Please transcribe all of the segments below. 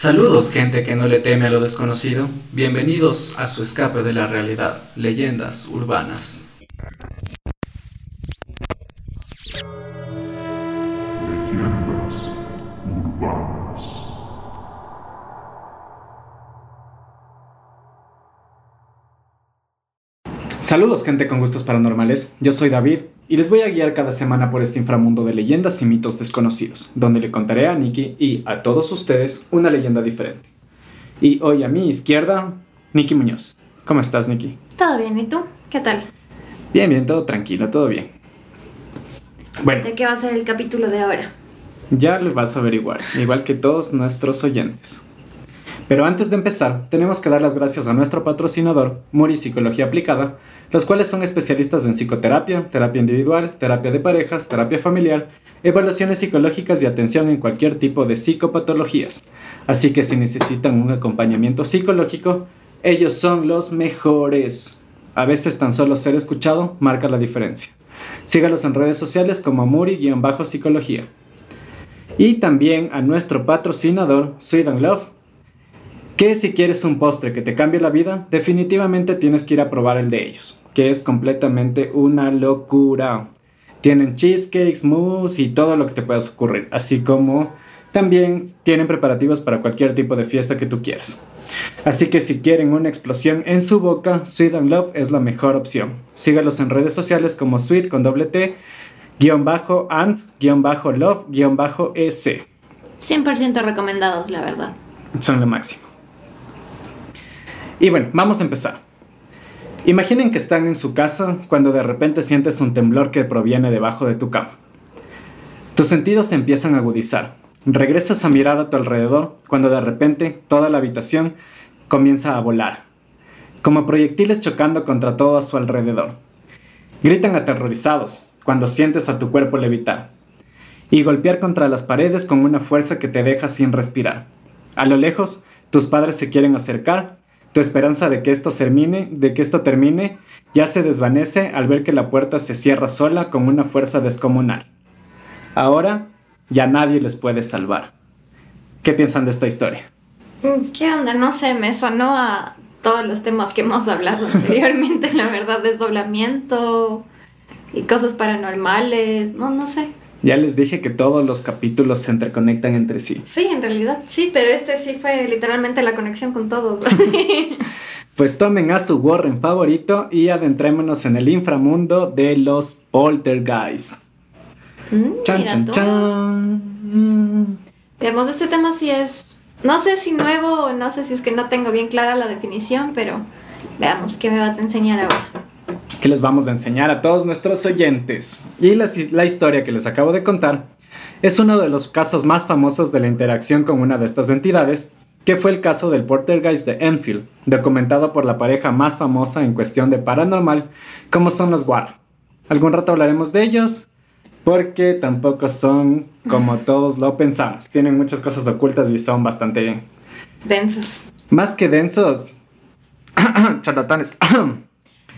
Saludos gente que no le teme a lo desconocido, bienvenidos a su escape de la realidad, leyendas urbanas. Saludos gente con gustos paranormales, yo soy David y les voy a guiar cada semana por este inframundo de leyendas y mitos desconocidos, donde le contaré a Nikki y a todos ustedes una leyenda diferente. Y hoy a mi izquierda, Nikki Muñoz. ¿Cómo estás, Nikki? Todo bien, ¿y tú? ¿Qué tal? Bien, bien, todo tranquilo, todo bien. Bueno, ¿De qué va a ser el capítulo de ahora? ya lo vas a averiguar, igual que todos nuestros oyentes. Pero antes de empezar, tenemos que dar las gracias a nuestro patrocinador, Muri Psicología Aplicada, los cuales son especialistas en psicoterapia, terapia individual, terapia de parejas, terapia familiar, evaluaciones psicológicas y atención en cualquier tipo de psicopatologías. Así que si necesitan un acompañamiento psicológico, ellos son los mejores. A veces tan solo ser escuchado marca la diferencia. Sígalos en redes sociales como Muri-psicología. Y también a nuestro patrocinador, Sweet and Love, que si quieres un postre que te cambie la vida, definitivamente tienes que ir a probar el de ellos, que es completamente una locura. Tienen cheesecakes, mousse y todo lo que te puedas ocurrir, así como también tienen preparativos para cualquier tipo de fiesta que tú quieras. Así que si quieren una explosión en su boca, Sweet and Love es la mejor opción. Sígalos en redes sociales como Sweet con doble T, guion bajo and, guion bajo love, guion bajo EC. 100% recomendados, la verdad. Son lo máximo. Y bueno, vamos a empezar. Imaginen que están en su casa cuando de repente sientes un temblor que proviene debajo de tu cama. Tus sentidos se empiezan a agudizar. Regresas a mirar a tu alrededor cuando de repente toda la habitación comienza a volar, como proyectiles chocando contra todo a su alrededor. Gritan aterrorizados cuando sientes a tu cuerpo levitar y golpear contra las paredes con una fuerza que te deja sin respirar. A lo lejos, tus padres se quieren acercar tu esperanza de que esto termine, de que esto termine, ya se desvanece al ver que la puerta se cierra sola con una fuerza descomunal. Ahora ya nadie les puede salvar. ¿Qué piensan de esta historia? Mm, ¿Qué onda? No sé, me sonó a todos los temas que hemos hablado anteriormente, la verdad, desdoblamiento y cosas paranormales, no, no sé. Ya les dije que todos los capítulos se interconectan entre sí. Sí, en realidad, sí, pero este sí fue literalmente la conexión con todos. Pues tomen a su Warren favorito y adentrémonos en el inframundo de los poltergeist. Mm, Chan, chan, tú. chan. Veamos, este tema sí es, no sé si nuevo o no sé si es que no tengo bien clara la definición, pero veamos qué me vas a enseñar ahora. Que les vamos a enseñar a todos nuestros oyentes. Y la, la historia que les acabo de contar es uno de los casos más famosos de la interacción con una de estas entidades, que fue el caso del Poltergeist de Enfield, documentado por la pareja más famosa en cuestión de paranormal, como son los Warren. Algún rato hablaremos de ellos, porque tampoco son como todos lo pensamos. Tienen muchas cosas ocultas y son bastante... Densos. Más que densos. charlatanes.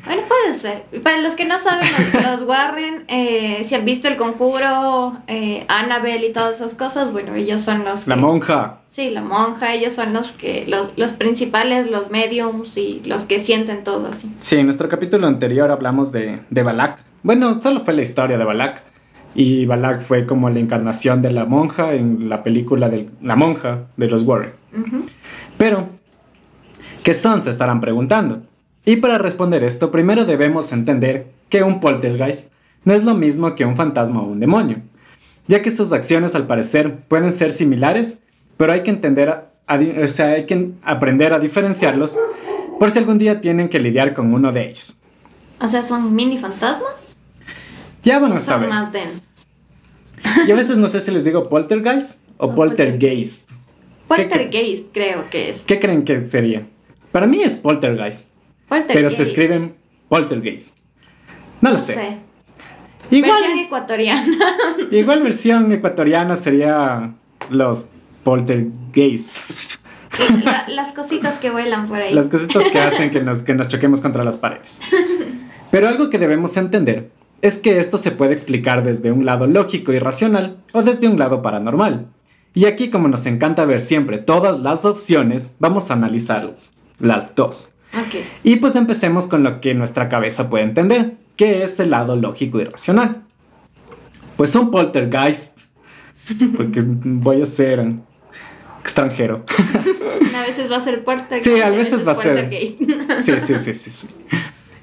Bueno, puede ser. Para los que no saben, los, los Warren, eh, si han visto el conjuro, eh, Annabelle y todas esas cosas, bueno, ellos son los la que- monja. Sí, la monja, ellos son los que, los, los principales, los mediums y los que sienten todo así. Sí, en nuestro capítulo anterior hablamos de, de Balak. Bueno, solo fue la historia de Balak. Y Balak fue como la encarnación de la monja en la película de La monja de los Warren. Pero, ¿qué son? Se estarán preguntando. Y para responder esto, primero debemos entender que un poltergeist no es lo mismo que un fantasma o un demonio, ya que sus acciones al parecer pueden ser similares, pero hay que entender, a- o sea, hay que aprender a diferenciarlos por si algún día tienen que lidiar con uno de ellos. O sea, son mini fantasmas. Ya vamos a Son ver. más densos. Yo a veces no sé si les digo poltergeist o O poltergeist. ¿Qué cre- Poltergeist, creo que es. ¿Qué creen que sería? Para mí es poltergeist, pero se escriben poltergeist. No lo sé. Versión Igual, ecuatoriana. igual versión ecuatoriana sería los poltergeist. La- las cositas que vuelan por ahí. Las cositas que hacen que nos, que nos choquemos contra las paredes. Pero algo que debemos entender es que esto se puede explicar desde un lado lógico y racional o desde un lado paranormal. Y aquí, como nos encanta ver siempre todas las opciones, vamos a analizarlas, las dos. Ok. Y pues empecemos con lo que nuestra cabeza puede entender, que es el lado lógico y racional. Pues un poltergeist, porque voy a ser extranjero. A veces va a ser puerta. Sí, a veces va a ser. Sí, sí, sí, sí, sí.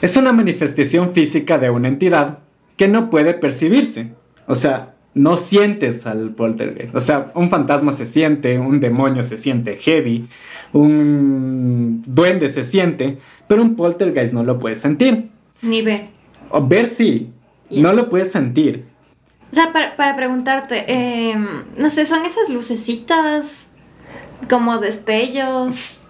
Es una manifestación física de una entidad que no puede percibirse. O sea, no sientes al poltergeist. O sea, un fantasma se siente, un demonio se siente heavy, un duende se siente, pero un poltergeist no lo puedes sentir. Ni ver. O ver sí, no lo puedes sentir. O sea, para, para preguntarte, eh, no sé, ¿son esas lucecitas como destellos?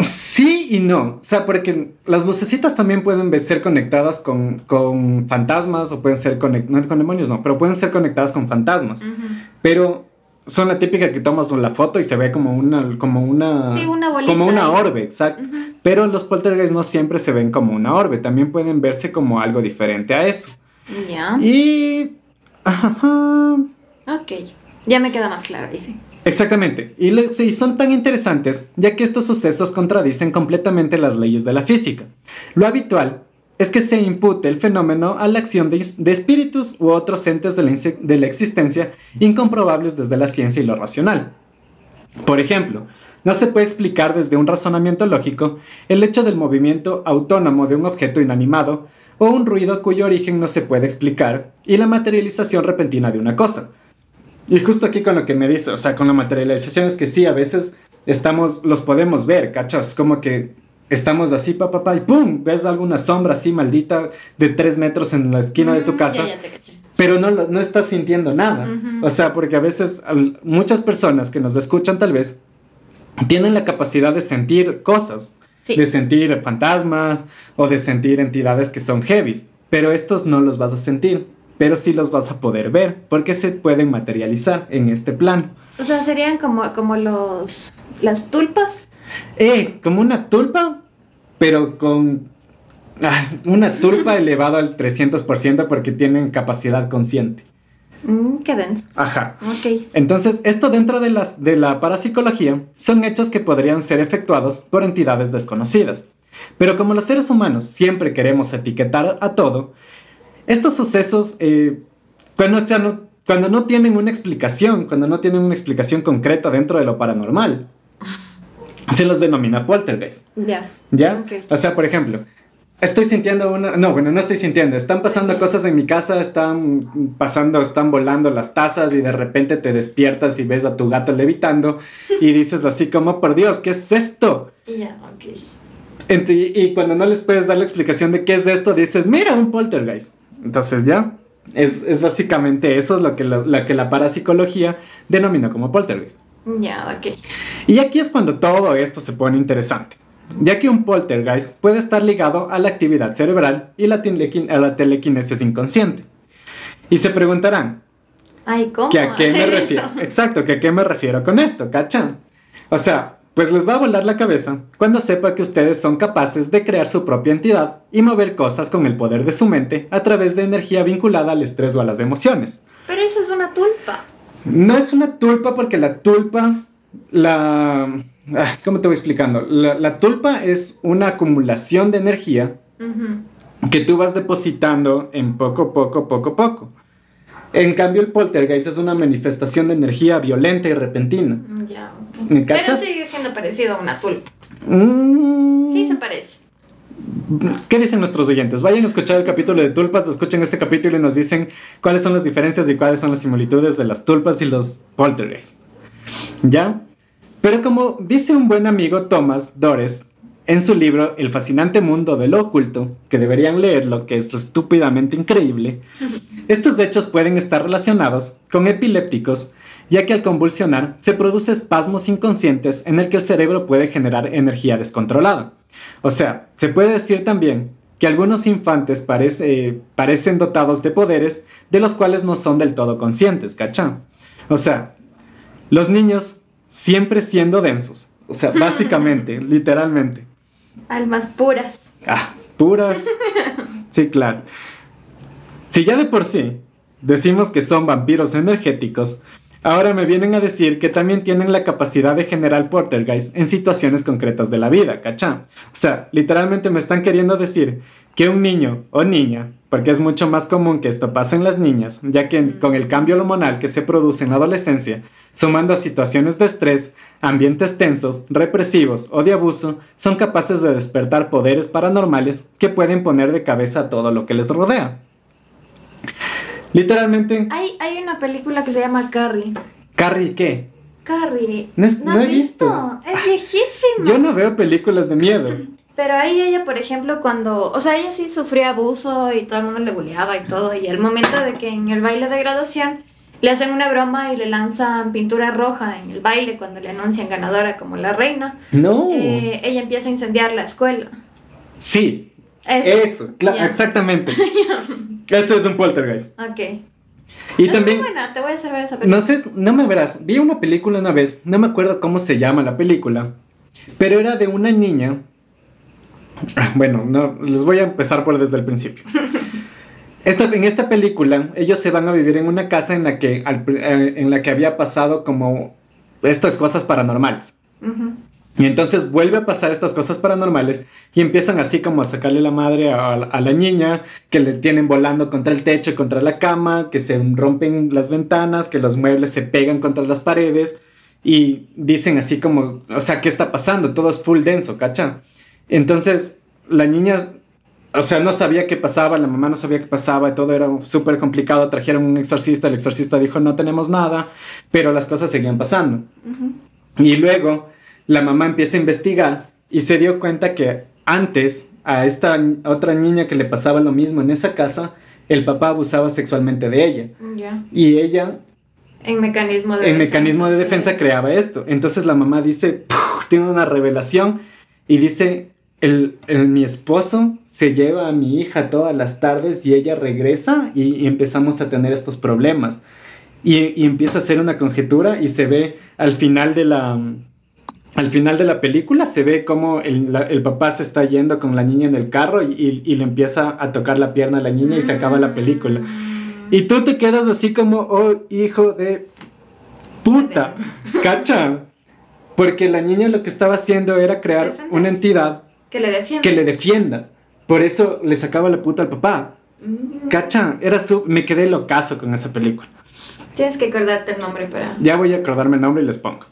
Sí y no. O sea, porque las lucecitas también pueden ser conectadas con, con fantasmas o pueden ser conectadas, no con demonios, no, pero pueden ser conectadas con fantasmas. Pero son la típica que tomas la foto y se ve como una, como una, Sí, una bolita como una orbe, exacto. Pero los poltergeists no siempre se ven como una orbe, también pueden verse como algo diferente a eso. Ya. Y... ajá, Ok. Ya me queda más claro, dice. Exactamente, y son tan interesantes ya que estos sucesos contradicen completamente las leyes de la física. Lo habitual es que se impute el fenómeno a la acción de, espíritus u otros entes de de la existencia incomprobables desde la ciencia y lo racional. Por ejemplo, no se puede explicar desde un razonamiento lógico el hecho del movimiento autónomo de un objeto inanimado o un ruido cuyo origen no se puede explicar y la materialización repentina de una cosa. Y justo aquí con lo que me dice, o sea, con la materialización es que sí, a veces estamos, los podemos ver, ¿cachas? Como que estamos así, pa, pa, pa, y ¡pum! Ves alguna sombra así maldita de tres metros en la esquina de tu Mm, casa Ya, ya te caché. pero no, no estás sintiendo nada. O sea, porque a veces muchas personas que nos escuchan tal vez tienen la capacidad de sentir cosas, Sí. de sentir fantasmas o de sentir entidades que son heavy, pero estos no los vas a sentir, pero sí los vas a poder ver porque se pueden materializar en este plano. O sea, serían como, como los las tulpas. Eh, como una tulpa, pero con ah, una tulpa elevada al 300% porque tienen capacidad consciente. Mm, qué denso. Ajá. Ok. Entonces, esto dentro de, las, de la parapsicología son hechos que podrían ser efectuados por entidades desconocidas. Pero como los seres humanos siempre queremos etiquetar a todo, estos sucesos, eh, cuando, ya no, cuando no tienen una explicación, cuando no tienen una explicación concreta dentro de lo paranormal, se los denomina poltergeist. Ya. ¿Ya? Ok. O sea, por ejemplo, estoy sintiendo una... No, bueno, no estoy sintiendo. Están pasando cosas en mi casa, están pasando, están volando las tazas y de repente te despiertas y ves a tu gato levitando y dices así como, por Dios, ¿qué es esto? Y ya, ok. Ent- Y, y cuando no les puedes dar la explicación de qué es esto, dices, mira, un poltergeist. Entonces ya, es, es básicamente eso es lo que, la- lo que la parapsicología denomina como poltergeist. Ya, ok. Y aquí es cuando todo esto se pone interesante, ya que un poltergeist puede estar ligado a la actividad cerebral y la, telequin- a la telequinesis inconsciente. Y se preguntarán, Ay, ¿cómo? ¿que a qué me refiero? Exacto, ¿que a qué me refiero con esto, cachan? O sea, pues les va a volar la cabeza cuando sepa que ustedes son capaces de crear su propia entidad y mover cosas con el poder de su mente a través de energía vinculada al estrés o a las emociones. Pero eso es una tulpa. No es una tulpa porque la tulpa, la... ah, ¿Cómo te voy explicando? La, la tulpa es una acumulación de energía que tú vas depositando en poco, poco, poco, poco. En cambio, el poltergeist es una manifestación de energía violenta y repentina. Ya, ok. ¿Me Pero sigue siendo parecido a una tulpa. Mm, Sí se parece. ¿Qué dicen nuestros oyentes? Vayan a escuchar el capítulo de tulpas, escuchen este capítulo y nos dicen cuáles son las diferencias y cuáles son las similitudes de las tulpas y los poltergeists. ¿Ya? Pero como dice un buen amigo Thomas Dores en su libro El fascinante mundo de lo oculto, que deberían leerlo, que es estúpidamente increíble, estos hechos pueden estar relacionados con epilépticos, ya que al convulsionar se produce espasmos inconscientes en el que el cerebro puede generar energía descontrolada. O sea, se puede decir también que algunos infantes parece- parecen dotados de poderes de los cuales no son del todo conscientes, ¿cachá? O sea, los niños siempre siendo densos. O sea, básicamente, literalmente. Almas puras. Ah, puras. Sí, claro. Si ya de por sí decimos que son vampiros energéticos, ahora me vienen a decir que también tienen la capacidad de generar poltergeist en situaciones concretas de la vida, ¿cachá? O sea, literalmente me están queriendo decir que un niño o niña, porque es mucho más común que esto pase en las niñas, ya que con el cambio hormonal que se produce en la adolescencia, sumando a situaciones de estrés, ambientes tensos, represivos o de abuso, son capaces de despertar poderes paranormales que pueden poner de cabeza a todo lo que les rodea. Literalmente, Hay, hay una película que se llama Carrie. Carrie, ¿qué? Carrie. No, es- no has he visto. Es viejísima. Yo no veo películas de miedo. Pero ahí ella, por ejemplo, cuando, o sea, ella sí sufría abuso y todo el mundo le bulleaba y todo, y al momento de que en el baile de graduación le hacen una broma y le lanzan pintura roja en el baile cuando le anuncian ganadora como la reina, No. eh, ella empieza a incendiar la escuela. Sí, Eso. eso, exactamente. Eso es un poltergeist. Ok. Y Es también, muy buena, te voy a hacer ver esa película. no sé, no me verás, vi una película una vez, no me acuerdo cómo se llama la película, pero era de una niña. Bueno, no, les voy a empezar por desde el principio. Esta, en esta película, ellos se van a vivir en una casa en la que, al eh, en la que había pasado como estas cosas paranormales. Ujú. Y entonces vuelve a pasar estas cosas paranormales y empiezan así como a sacarle la madre a, a la niña, que le tienen volando contra el techo, contra la cama, que se rompen las ventanas, que los muebles se pegan contra las paredes y dicen así como, o sea, ¿qué está pasando? Todo es full denso, ¿cacha? Entonces la niña, o sea, no sabía qué pasaba, la mamá no sabía qué pasaba, todo era súper complicado, trajeron un exorcista, el exorcista dijo no tenemos nada, pero las cosas seguían pasando. Y luego la mamá empieza a investigar y se dio cuenta que antes a esta otra niña que le pasaba lo mismo en esa casa, el papá abusaba sexualmente de ella. Y ella, En mecanismo de en mecanismo de defensa, creaba esto. Entonces la mamá dice, tiene una revelación y dice, el, el- mi esposo se lleva a mi hija todas las tardes y ella regresa y, y empezamos a tener estos problemas. Y, y empieza a hacer una conjetura y se ve al final de la... Al final de la película se ve como el, la- el papá se está yendo con la niña en el carro y, y- le empieza a tocar la pierna a la niña y se acaba la película. Mm. Y tú te quedas así como, oh, hijo de puta, cacha. Porque la niña lo que estaba haciendo era crear una entidad Que le defiende. que le defienda. Por eso le sacaba la puta al papá. Mm. Cacha, era su... me quedé locazo con esa película. Tienes que acordarte el nombre para... Ya voy a acordarme el nombre y les pongo.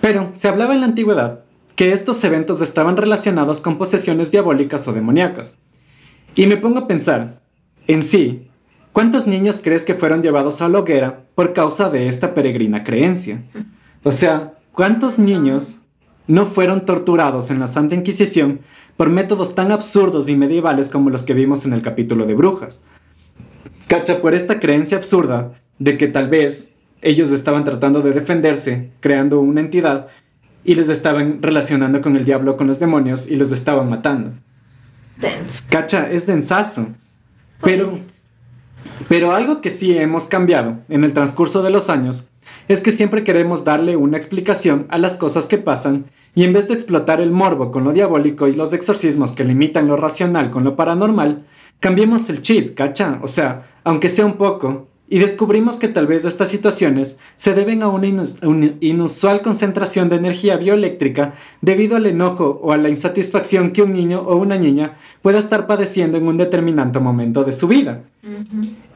Pero se hablaba en la antigüedad que estos eventos estaban relacionados con posesiones diabólicas o demoníacas. Y me pongo a pensar, en sí, ¿cuántos niños crees que fueron llevados a la hoguera por causa de esta peregrina creencia? O sea, ¿cuántos niños no fueron torturados en la Santa Inquisición por métodos tan absurdos y medievales como los que vimos en el capítulo de Brujas? Cacha, por esta creencia absurda de que tal vez ellos estaban tratando de defenderse, creando una entidad, y les estaban relacionando con el diablo, con los demonios, y los estaban matando. Cacha, es densazo. Pero. Pero algo que sí hemos cambiado en el transcurso de los años es que siempre queremos darle una explicación a las cosas que pasan y en vez de explotar el morbo con lo diabólico y los exorcismos que limitan lo racional con lo paranormal, cambiemos el chip, ¿cacha? O sea, aunque sea un poco, y descubrimos que tal vez estas situaciones se deben a una inus- un- inusual concentración de energía bioeléctrica debido al enojo o a la insatisfacción que un niño o una niña pueda estar padeciendo en un determinado momento de su vida.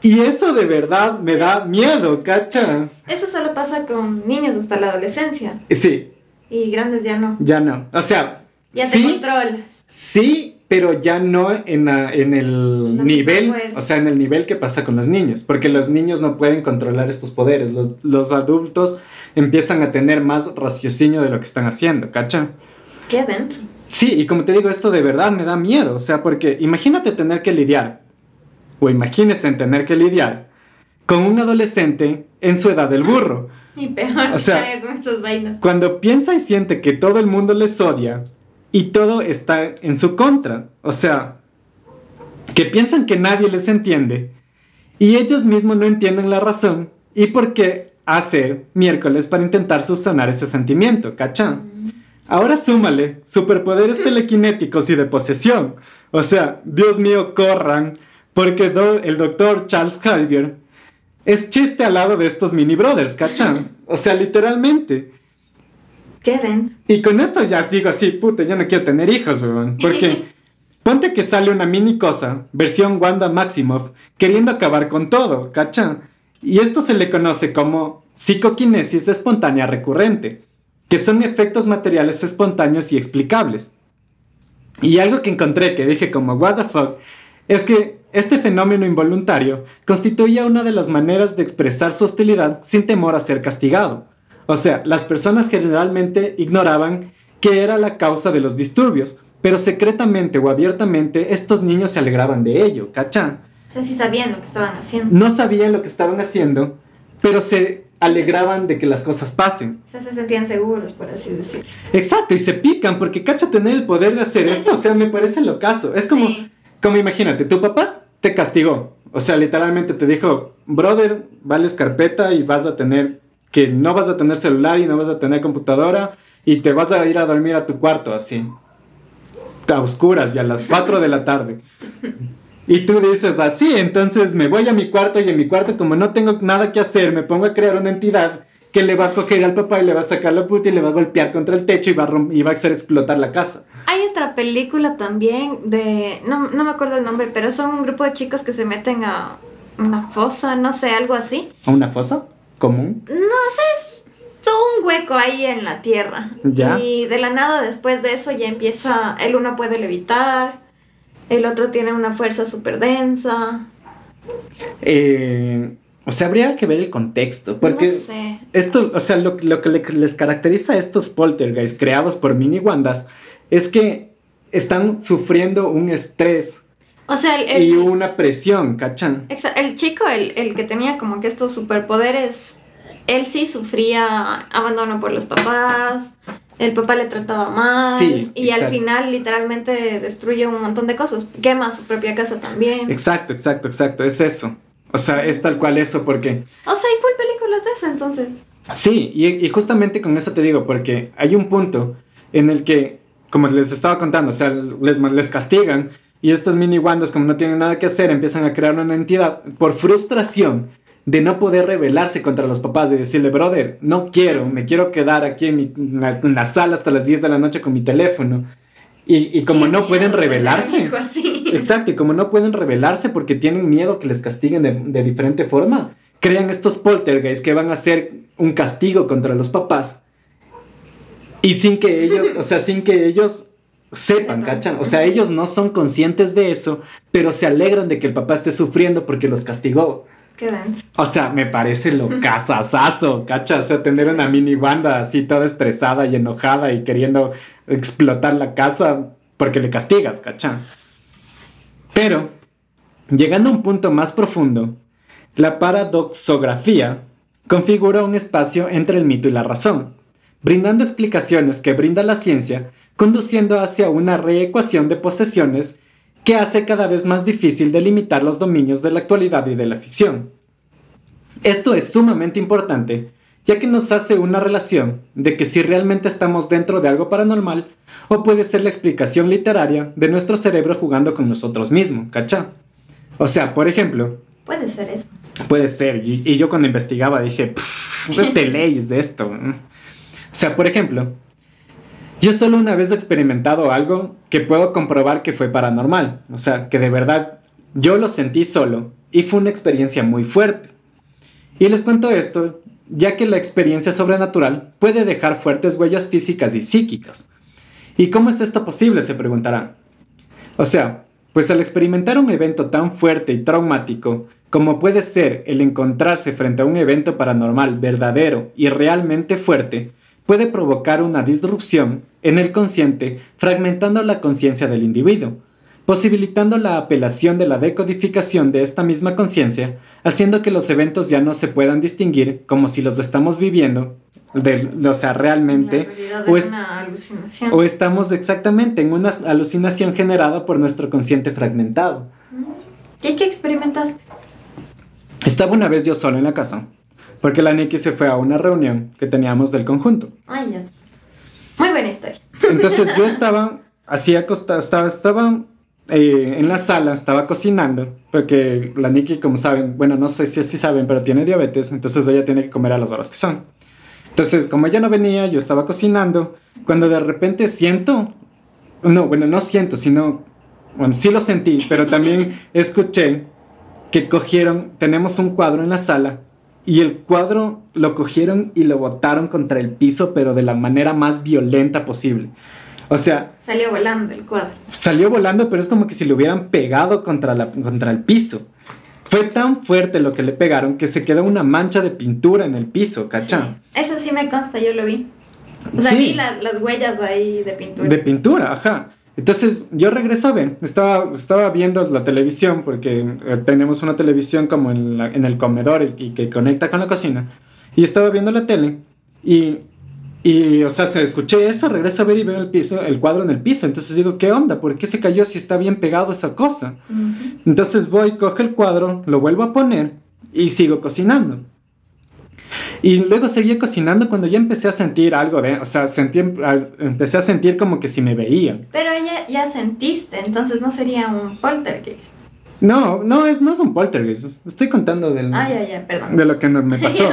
Y eso de verdad me da miedo, ¿cacha? Eso solo pasa con niños hasta la adolescencia. Sí, Y grandes ya no. ya no. O sea, Ya te controlas. sí, pero ya no en, la- en el No nivel, o sea, en el nivel que pasa con los niños, porque los niños no pueden controlar estos poderes. Los, los adultos empiezan a tener más raciocinio de lo que están haciendo, ¿cacha? Qué denso. Sí, y como te digo, esto de verdad me da miedo, o sea, porque imagínate tener que lidiar, o imagínese en tener que lidiar con un adolescente en su edad del burro. Y peor O sea- con esas vainas. Cuando piensa y siente que todo el mundo les odia y todo está en su contra, o sea, que piensan que nadie les entiende y ellos mismos no entienden la razón y por qué hacer miércoles para intentar subsanar ese sentimiento, ¿cachá? Ahora súmale superpoderes telequinéticos y de posesión. O sea, Dios mío, corran, porque do- el doctor Charles Xavier es chiste al lado de estos mini brothers, ¿cachan? O sea, literalmente. Y con esto ya digo así, puta, yo no quiero tener hijos, weón. Porque ponte que sale una mini cosa, versión Wanda Maximoff, queriendo acabar con todo, ¿cachan? Y esto se le conoce como psicoquinesis espontánea recurrente, que son efectos materiales espontáneos y explicables. Y algo que encontré que dije como, what the fuck, es que este fenómeno involuntario constituía una de las maneras de expresar su hostilidad sin temor a ser castigado. O sea, las personas generalmente ignoraban que era la causa de los disturbios, pero secretamente o abiertamente estos niños se alegraban de ello, ¿cachán? O sea, sí sabían lo que estaban haciendo. No sabían lo que estaban haciendo, pero se alegraban de que las cosas pasen. O sea, se sentían seguros, por así decirlo. Exacto, y se pican porque cacha tener el poder de hacer esto, o sea, me parece lo caso. Es como, Sí. como imagínate, tu papá te castigó, o sea, literalmente te dijo, brother, vales carpeta y vas a tener que no vas a tener celular y no vas a tener computadora y te vas a ir a dormir a tu cuarto así, a oscuras y a las 4 de la tarde. Y tú dices así, entonces me voy a mi cuarto y en mi cuarto como no tengo nada que hacer, me pongo a crear una entidad que le va a coger al papá y le va a sacar la puta y le va a golpear contra el techo y va a, y va a hacer explotar la casa. Hay otra película también de. No, no me acuerdo el nombre, pero son un grupo de chicos que se meten a una fosa, no sé, algo así. ¿A una fosa común? No sé, es todo un hueco ahí en la tierra. Ya. Y de la nada, después de eso, ya empieza. El uno puede levitar, el otro tiene una fuerza súper densa. Eh, o sea, habría que ver el contexto, porque No sé. esto, o sea, lo, lo que le- les caracteriza a estos poltergeists creados por mini wandas es que están sufriendo un estrés O sea, el, el- y una presión, ¿cachan? el chico, el, el que tenía como que estos superpoderes, él sí sufría abandono por los papás. El papá le trataba mal. Sí, y al final, literalmente, destruye un montón de cosas. Quema su propia casa también. Exacto, exacto, exacto, es eso. O sea, es tal cual eso, porque O sea, hay full películas de eso, entonces. Sí, y, y justamente con eso te digo, porque hay un punto en el que, como les estaba contando, o sea, les, les castigan y estas mini wandas, como no tienen nada que hacer, empiezan a crear una entidad por frustración de no poder rebelarse contra los papás y decirle, brother, no quiero, me quiero quedar aquí en, mi- en la, en la sala hasta las 10 de la noche con mi teléfono. Y, y como no pueden rebelarse. Exacto, y como no pueden rebelarse porque tienen miedo que les castiguen de, de diferente forma, crean estos poltergeists que van a ser un castigo contra los papás. Y sin que ellos, o sea, sin que ellos sepan. ¿cachan? O sea, ellos no son conscientes de eso, pero se alegran de que el papá esté sufriendo porque los castigó. Qué. O sea, me parece lo casazazo, ¿cacha? O sea, tener una mini banda así toda estresada y enojada y queriendo explotar la casa porque le castigas, ¿cacha? Pero, llegando a un punto más profundo, la paradoxografía configura un espacio entre el mito y la razón, brindando explicaciones que brinda la ciencia, conduciendo hacia una reecuación de posesiones que hace cada vez más difícil delimitar los dominios de la actualidad y de la ficción. Esto es sumamente importante, ya que nos hace una relación de que si realmente estamos dentro de algo paranormal, o puede ser la explicación literaria de nuestro cerebro jugando con nosotros mismos, ¿cachá? O sea, por ejemplo, Puede ser eso. Puede ser. Y, y yo cuando investigaba dije, "Pff, ¿qué te leyes de esto? O sea, por ejemplo, yo solo una vez he experimentado algo que puedo comprobar que fue paranormal. O sea, que de verdad yo lo sentí solo y fue una experiencia muy fuerte. Y les cuento esto ya que la experiencia sobrenatural puede dejar fuertes huellas físicas y psíquicas. ¿Y cómo es esto posible? Se preguntarán. O sea, pues al experimentar un evento tan fuerte y traumático como puede ser el encontrarse frente a un evento paranormal verdadero y realmente fuerte, puede provocar una disrupción en el consciente, fragmentando la conciencia del individuo, posibilitando la apelación de la decodificación de esta misma conciencia, haciendo que los eventos ya no se puedan distinguir como si los estamos viviendo, de- o sea, realmente, o es estamos exactamente en una alucinación generada por nuestro consciente fragmentado. ¿Y qué experimentaste? Estaba una vez yo solo en la casa, porque la Nikki se fue a una reunión que teníamos del conjunto. Ay, ya. Muy buena historia. Entonces yo estaba así acostado, estaba, estaba eh, en la sala, estaba cocinando, porque la Nikki, como saben, bueno, no sé si así saben, pero tiene diabetes, entonces ella tiene que comer a las horas que son. Entonces, como ella no venía, yo estaba cocinando, cuando de repente siento, no, bueno, no siento, sino, bueno, sí lo sentí, pero también escuché que cogieron, tenemos un cuadro en la sala y el cuadro lo cogieron y lo botaron contra el piso, pero de la manera más violenta posible. O sea, Salió volando el cuadro. salió volando, pero es como que si lo hubieran pegado contra, la, contra el piso. Fue tan fuerte lo que le pegaron que se quedó una mancha de pintura en el piso, ¿cachá? Sí. Eso sí me consta, yo lo vi. O sea, Sí. vi la- las huellas ahí de pintura. De pintura, ajá. Entonces yo regreso a ver, estaba, estaba viendo la televisión porque eh, tenemos una televisión como en, la- en el comedor y, y que conecta con la cocina. Y estaba viendo la tele y, y, o sea, se escuché eso, regreso a ver y veo el, piso, el cuadro en el piso. Entonces digo, ¿qué onda? ¿Por qué se cayó si está bien pegado esa cosa? Ujú. Entonces voy, cojo el cuadro, lo vuelvo a poner y sigo cocinando. Y luego seguía cocinando cuando ya empecé a sentir algo de, o sea, sentí, al- empecé a sentir como que si me veían. Pero ya, ya sentiste, entonces no sería un poltergeist. No, no es, no es un poltergeist. Estoy contando del, Ah, ya, ya, perdón. de lo que me pasó.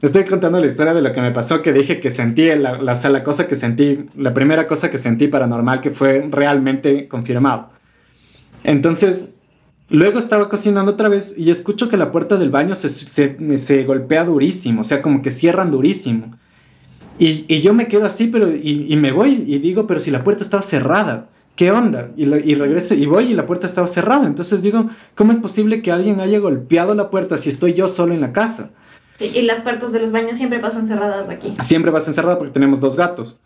Estoy contando la historia de lo que me pasó, que dije que sentí, la, la, o sea, la cosa que sentí, la primera cosa que sentí paranormal que fue realmente confirmado. Entonces, luego estaba cocinando otra vez y escucho que la puerta del baño se, se, se golpea durísimo, o sea, como que cierran durísimo. Y, y yo me quedo así, pero y, y, me voy y digo, pero si la puerta estaba cerrada, ¿qué onda? Y, y regreso y voy y la puerta estaba cerrada. Entonces digo, ¿cómo es posible que alguien haya golpeado la puerta si estoy yo solo en la casa? Sí, y las puertas de los baños siempre pasan cerradas aquí. Siempre vas encerrada porque tenemos dos gatos.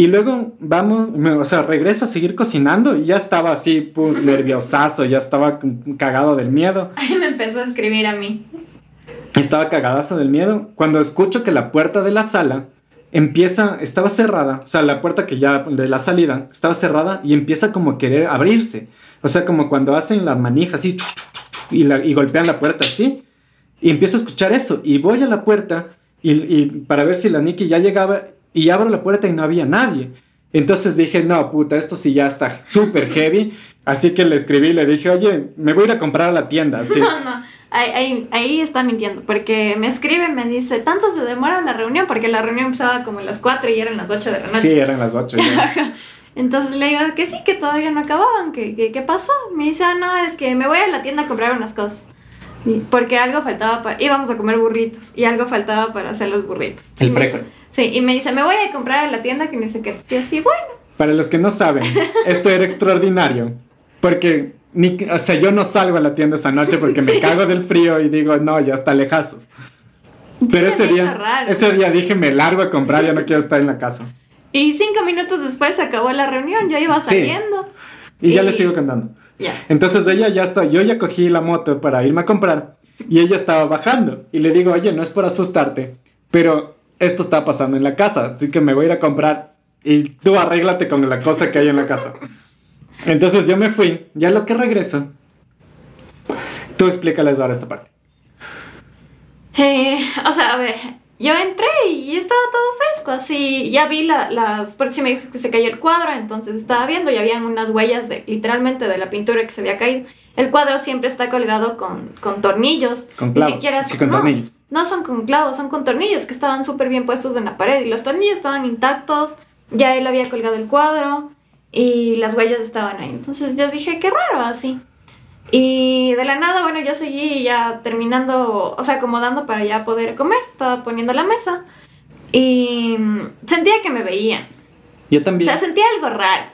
Y luego vamos, me, o sea, regreso a seguir cocinando y ya estaba así, pur, nerviosazo, ya estaba cagado del miedo. Ahí me empezó a escribir a mí. Estaba cagadazo del miedo. Cuando escucho que la puerta de la sala empieza, estaba cerrada, o sea, la puerta que ya de la salida estaba cerrada y empieza como a querer abrirse. O sea, como cuando hacen la manija así y, la, y golpean la puerta así. Y empiezo a escuchar eso y voy a la puerta y, y para ver si la Nikki ya llegaba y abro la puerta y no había nadie. Entonces dije, no, puta, esto sí ya está súper heavy. Así que le escribí y le dije, oye, me voy a ir a comprar a la tienda. Así. No, no, ahí, ahí, ahí, está mintiendo, porque me escribe, me dice, ¿tanto se demora la reunión? Porque la reunión empezaba como a las 4 y eran las 8 de la noche. Sí, eran las 8. Ya. Entonces le digo que sí, que todavía no acababan, que, que, ¿qué pasó? Me dice, ah, no, es que me voy a la tienda a comprar unas cosas. Porque algo faltaba para... Íbamos a comer burritos y algo faltaba para hacer los burritos. El frijol. Sí, y me dice, me voy a comprar a la tienda que ni sé qué. Y así, bueno. Para los que no saben, esto era extraordinario. Porque, ni, o sea, yo no salgo a la tienda esa noche porque me sí. cago del frío y digo, no, ya está lejazos. Pero sí, ese día, raro. ese día dije, me largo a comprar, ya no quiero estar en la casa. Y cinco minutos después acabó la reunión, yo iba saliendo. Sí. Y, y ya le sigo contando. Yeah. Entonces ella ya está, yo ya cogí la moto para irme a comprar y ella estaba bajando y le digo, oye, no es por asustarte, pero esto está pasando en la casa, así que me voy a ir a comprar y tú arréglate con la cosa que hay en la casa. Entonces yo me fui, ya lo que regreso, tú explícales ahora esta parte. Eh, o sea, a ver, yo entré y estaba todo fresco, así, ya vi la, las, porque si me dijo que se cayó el cuadro, entonces estaba viendo y habían unas huellas de, literalmente, de la pintura que se había caído. El cuadro siempre está colgado con, con tornillos. Con clavos. Ni siquiera, sí, con no, tornillos. No son con clavos, son con tornillos que estaban súper bien puestos en la pared y los tornillos estaban intactos, ya él había colgado el cuadro y las huellas estaban ahí. Entonces yo dije, qué raro así. Y de la nada, bueno, yo seguí ya terminando, o sea, acomodando para ya poder comer. Estaba poniendo la mesa y sentía que me veían. Yo también. O sea, sentía algo raro.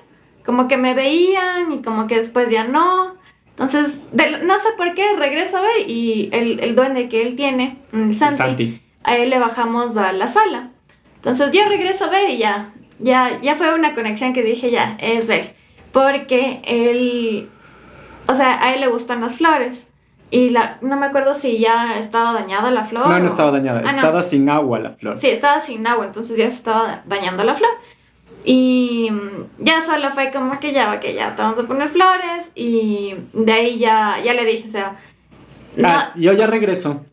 Como que me veían y como que después ya no. Entonces, de, no sé por qué, regreso a ver y el, el duende que él tiene, el Santi, el Santi, a él le bajamos a la sala. Entonces yo regreso a ver y ya, ya, ya fue una conexión que dije, ya, es de él. Porque él, o sea, a él le gustan las flores. Y la, no me acuerdo si ya estaba dañada la flor. No, no o... estaba dañada, Ah, estaba no. sin agua la flor. Sí, estaba sin agua, entonces ya se estaba dañando la flor. Y ya solo fue como que ya, que ya, te vamos a poner flores. Y de ahí ya, ya le dije, o sea. No, Ah, yo ya regreso.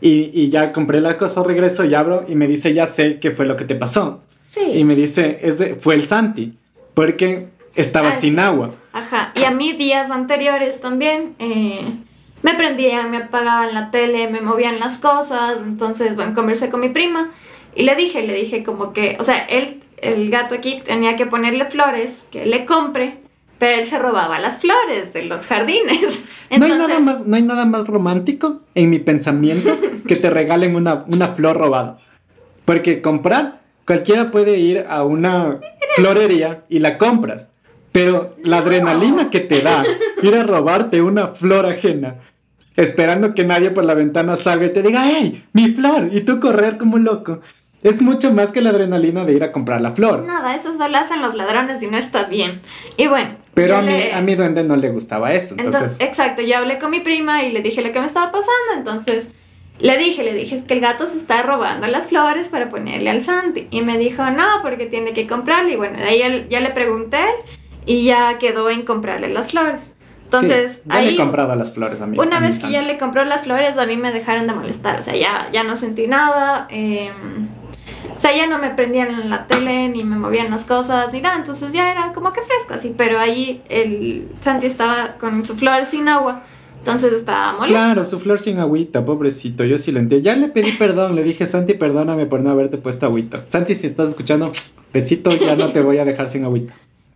Y, y, ya compré la cosa, regreso y abro y me dice, ya sé qué fue lo que te pasó. sí. Y me dice, es de, fue el Santi, porque estaba Ah, sin sí. agua. Ajá, y a mí días anteriores también eh, me prendían, me apagaban la tele, me movían las cosas, entonces, bueno, conversé con mi prima y le dije, le dije como que, o sea, él, el gato aquí tenía que ponerle flores, que le compre, pero él se robaba las flores de los jardines. No hay, nada más, no hay nada más romántico en mi pensamiento que te regalen una, una flor robada. Porque comprar, cualquiera puede ir a una florería y la compras. Pero la adrenalina que te da ir a robarte una flor ajena, esperando que nadie por la ventana salga y te diga, ¡hey, mi flor! Y tú correr como un loco. Es mucho más que la adrenalina de ir a comprar la flor. Nada, eso solo hacen los ladrones y no está bien. Y bueno. Pero a le- a mi duende no le gustaba eso. Entonces, Entonces, exacto, yo hablé con mi prima y le dije lo que me estaba pasando, entonces le dije, le dije "Es que el gato se está robando las flores para ponerle al Santi. Y me dijo, no, porque tiene que comprarle. Y bueno, de ahí ya le pregunté y ya quedó en comprarle las flores. Entonces, sí, ya le ahí he comprado las flores a mí. una vez que ya le compró las flores, a mí me dejaron de molestar. O sea, ya, ya no sentí nada. eh, o sea, ya no me prendían en la tele, ni me movían las cosas, ni nada. Entonces ya era como que fresco, así. Pero ahí el Santi estaba con su flor sin agua. Entonces estaba molesto. Claro, su flor sin agüita, pobrecito, yo sí lo entiendo. Ya le pedí perdón, le dije, Santi, perdóname por no haberte puesto agüita. Santi, si estás escuchando, besito, ya no te voy a dejar sin agüita.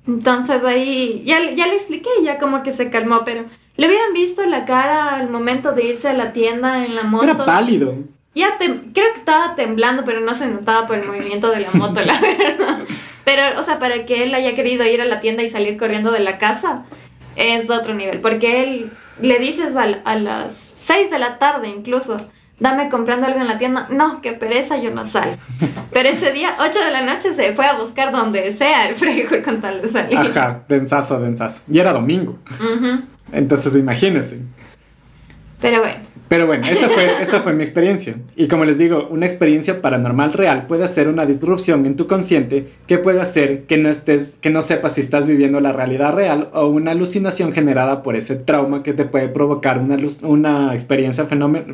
Entonces ahí ya, le- ya le expliqué, ya como que se calmó. Pero le hubieran visto la cara al momento de irse a la tienda en la moto. Era pálido. Ya tem- creo que estaba temblando, pero no se notaba por el movimiento de la moto, la verdad. Pero, o sea, para que él haya querido ir a la tienda y salir corriendo de la casa, es otro nivel. Porque él le dices al- a, las 6 de la tarde incluso, dame comprando algo en la tienda. No, qué pereza, yo no salgo. Pero ese día, 8 de la noche, se fue a buscar donde sea el frijol con tal de salir. Ajá, densazo, densazo. Y era domingo. Entonces, imagínense. Pero bueno, Pero bueno, esa fue, esa fue mi experiencia. Y como les digo, una experiencia paranormal real puede hacer una disrupción en tu consciente que puede hacer que no estés, que no sepas si estás viviendo la realidad real o una alucinación generada por ese trauma que te puede provocar una, una experiencia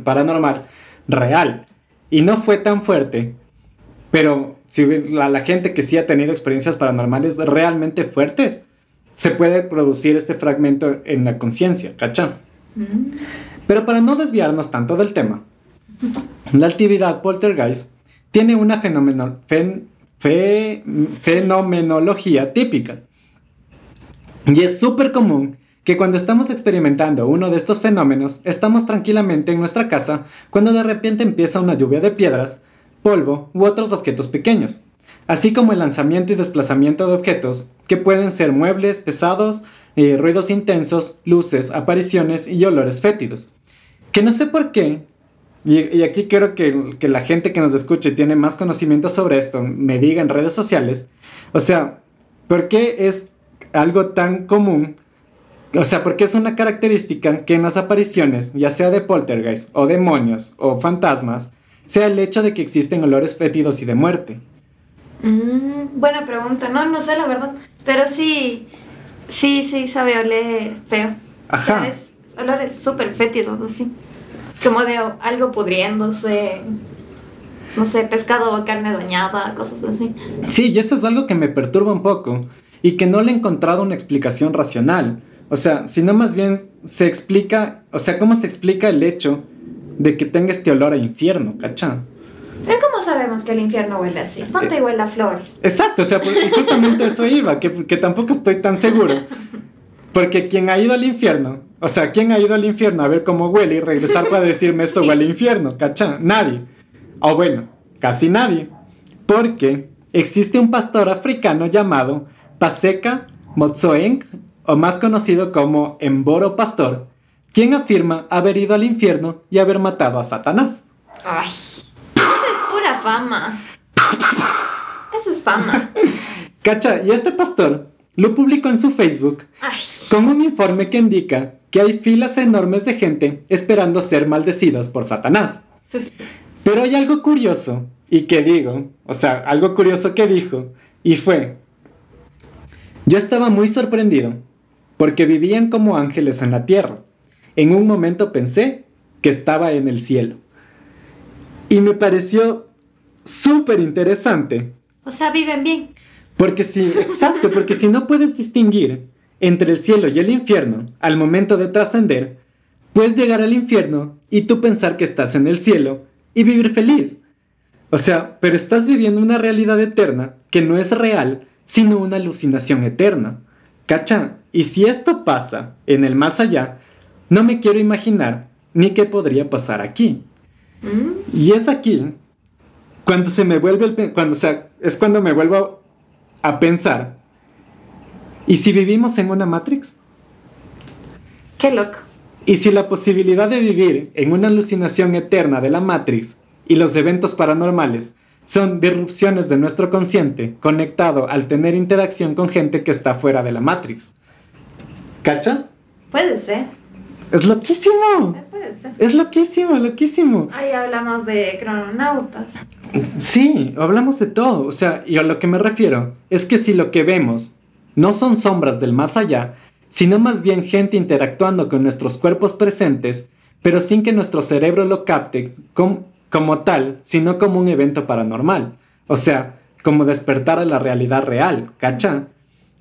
paranormal real. Y no fue tan fuerte, pero si la, la gente que sí ha tenido experiencias paranormales realmente fuertes, se puede producir este fragmento en la conciencia, ¿cachá? Mm. Pero para no desviarnos tanto del tema, la actividad poltergeist tiene una fenomeno- fen- fe- fenomenología típica. Y es súper común que cuando estamos experimentando uno de estos fenómenos, estamos tranquilamente en nuestra casa cuando de repente empieza una lluvia de piedras, polvo u otros objetos pequeños, así como el lanzamiento y desplazamiento de objetos que pueden ser muebles pesados, eh, ruidos intensos, luces, apariciones y olores fétidos. Que no sé por qué, y, aquí quiero que, que la gente que nos escuche tiene más conocimiento sobre esto me diga en redes sociales, o sea, ¿por qué es algo tan común? O sea, porque es una característica que en las apariciones, ya sea de poltergeist o demonios o fantasmas, sea el hecho de que existen olores fétidos y de muerte. Mm, buena pregunta, no, no sé la verdad, pero sí, sí, sí sabe oler feo. Ajá. Es olores súper fétidos, así. Como de algo pudriéndose, no sé, pescado o carne dañada, cosas así. Sí, y eso es algo que me perturba un poco y que no le he encontrado una explicación racional. O sea, sino más bien se explica, o sea, ¿cómo se explica el hecho de que tenga este olor a infierno, cachá? Pero ¿cómo sabemos que el infierno huele así? Ponte y huele a flores. Exacto, o sea, porque justamente eso iba, que, que tampoco estoy tan seguro. Porque quien ha ido al infierno, o sea, ¿quién ha ido al infierno a ver cómo huele y regresar para decirme esto huele a infierno? ¿Cachá? Nadie. O bueno, casi nadie. Porque existe un pastor africano llamado Paseka Motsoeng, o más conocido como Emboro Pastor, quien afirma haber ido al infierno y haber matado a Satanás. Ay, fama. Eso es fama. ¿Cacha? Y este pastor lo publicó en su Facebook Ay, con un informe que indica que hay filas enormes de gente esperando ser maldecidos por Satanás. Pero hay algo curioso, y que digo, o sea, algo curioso que dijo, y fue, yo estaba muy sorprendido, porque vivían como ángeles en la tierra. En un momento pensé que estaba en el cielo. Y me pareció súper interesante, o sea, viven bien. porque si, exacto, porque si no puedes distinguir entre el cielo y el infierno, al momento de trascender, puedes llegar al infierno y tú pensar que estás en el cielo y vivir feliz. O sea, pero estás viviendo una realidad eterna que no es real, sino una alucinación eterna. ¿Cacha? Y si esto pasa en el más allá, no me quiero imaginar ni qué podría pasar aquí. Mm. Y es aquí cuando se me vuelve el cuando o sea, es cuando me vuelvo a pensar. ¿Y si vivimos en una Matrix? Qué loco. ¿Y si la posibilidad de vivir en una alucinación eterna de la Matrix y los eventos paranormales son disrupciones de nuestro consciente conectado al tener interacción con gente que está fuera de la Matrix? ¿Cacha? Puede ser. Es loquísimo. eh, Puede ser. Es loquísimo, loquísimo. Ahí hablamos de crononautas. Sí, hablamos de todo. O sea, y a lo que me refiero es que si lo que vemos no son sombras del más allá, sino más bien gente interactuando con nuestros cuerpos presentes, pero sin que nuestro cerebro lo capte com- como tal, sino como un evento paranormal. O sea, como despertar a la realidad real, ¿cacha?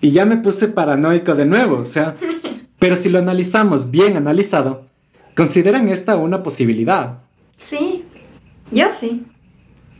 Y ya me puse paranoico de nuevo, o sea, pero si lo analizamos bien analizado, consideran esta una posibilidad. Sí. Yo sí.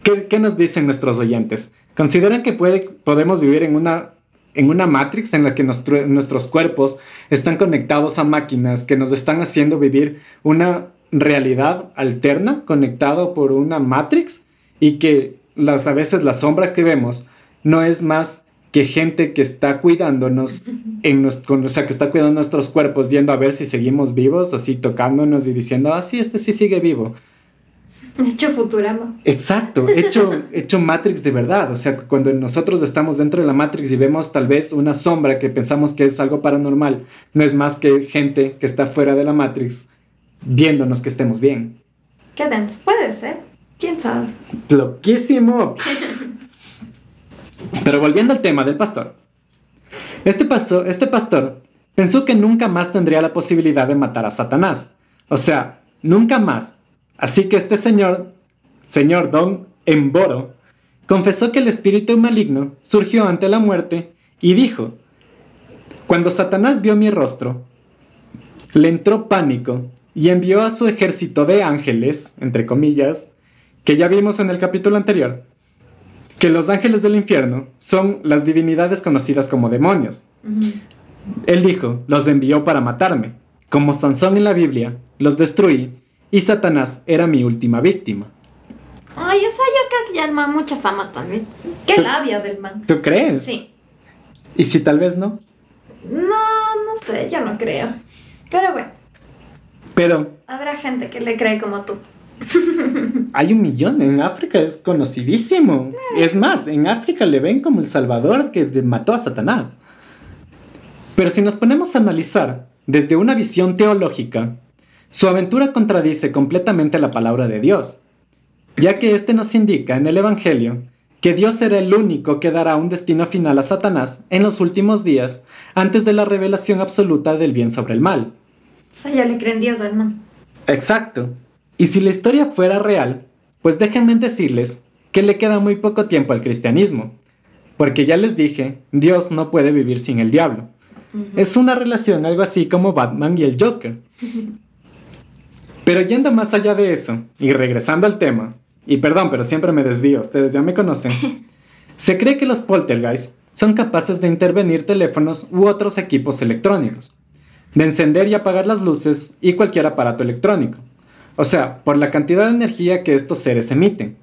¿Qué, qué nos dicen nuestros oyentes? ¿Consideran que puede, podemos vivir en una, en una Matrix en la que nuestro- nuestros cuerpos están conectados a máquinas que nos están haciendo vivir una realidad alterna conectado por una Matrix y que las, a veces las sombras que vemos no es más que gente que está cuidándonos, en nos- con- o sea, que está cuidando nuestros cuerpos, yendo a ver si seguimos vivos, así tocándonos y diciendo, ah, sí, este sí sigue vivo. Hecho, Futurama. Exacto, hecho, hecho Matrix de verdad. O sea, cuando nosotros estamos dentro de la Matrix y vemos tal vez una sombra que pensamos que es algo paranormal, no es más que gente que está fuera de la Matrix viéndonos que estemos bien. Qué denso. Puede ser. ¿Quién sabe? Loquísimo. Pero volviendo al tema del pastor. Este, paso- este pastor pensó que nunca más tendría la posibilidad de matar a Satanás. O sea, nunca más. Así que este señor, señor Don Emboro, confesó que el espíritu maligno surgió ante la muerte y dijo, cuando Satanás vio mi rostro, le entró pánico y envió a su ejército de ángeles, entre comillas, que ya vimos en el capítulo anterior, que los ángeles del infierno son las divinidades conocidas como demonios. Él dijo, los envió para matarme. Como Sansón en la Biblia, los destruí y Satanás era mi última víctima. Ay, o sea, yo creo que ya el man mucha fama también. Qué labia del man. ¿Tú crees? Sí. ¿Y si tal vez no? No, no sé, yo no creo. Pero bueno, Pero habrá gente que le cree como tú. hay un millón en África, es conocidísimo. Es más, en África le ven como el Salvador que mató a Satanás. Pero si nos ponemos a analizar desde una visión teológica, su aventura contradice completamente la palabra de Dios, ya que éste nos indica en el Evangelio que Dios será el único que dará un destino final a Satanás en los últimos días, antes de la revelación absoluta del bien sobre el mal. O sea, ya le creen Dios al. Exacto. Y si la historia fuera real, pues déjenme decirles que le queda muy poco tiempo al cristianismo. Porque ya les dije, Dios no puede vivir sin el diablo. Es una relación algo así como Batman y el Joker. Pero yendo más allá de eso, y regresando al tema, y perdón, pero siempre me desvío, ustedes ya me conocen, se cree que los poltergeists son capaces de intervenir teléfonos u otros equipos electrónicos, de encender y apagar las luces y cualquier aparato electrónico, o sea, por la cantidad de energía que estos seres emiten.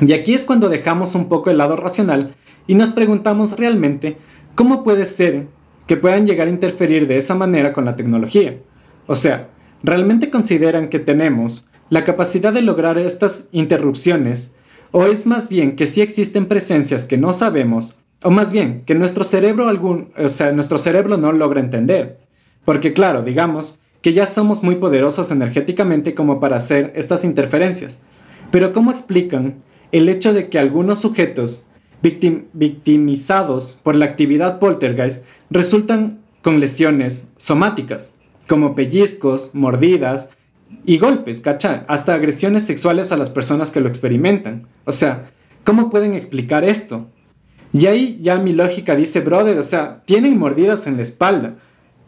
Y aquí es cuando dejamos un poco el lado racional y nos preguntamos realmente cómo puede ser que puedan llegar a interferir de esa manera con la tecnología. O sea, ¿realmente consideran que tenemos la capacidad de lograr estas interrupciones? ¿O es más bien que sí existen presencias que no sabemos? O más bien, que nuestro cerebro algún, o sea, nuestro cerebro no logra entender. Porque claro, digamos que ya somos muy poderosos energéticamente como para hacer estas interferencias. Pero ¿cómo explican el hecho de que algunos sujetos victim- victimizados por la actividad poltergeist resultan con lesiones somáticas, como pellizcos, mordidas y golpes, ¿cacha? Hasta agresiones sexuales a las personas que lo experimentan. O sea, ¿cómo pueden explicar esto? Y ahí ya mi lógica dice, brother, o sea, tienen mordidas en la espalda.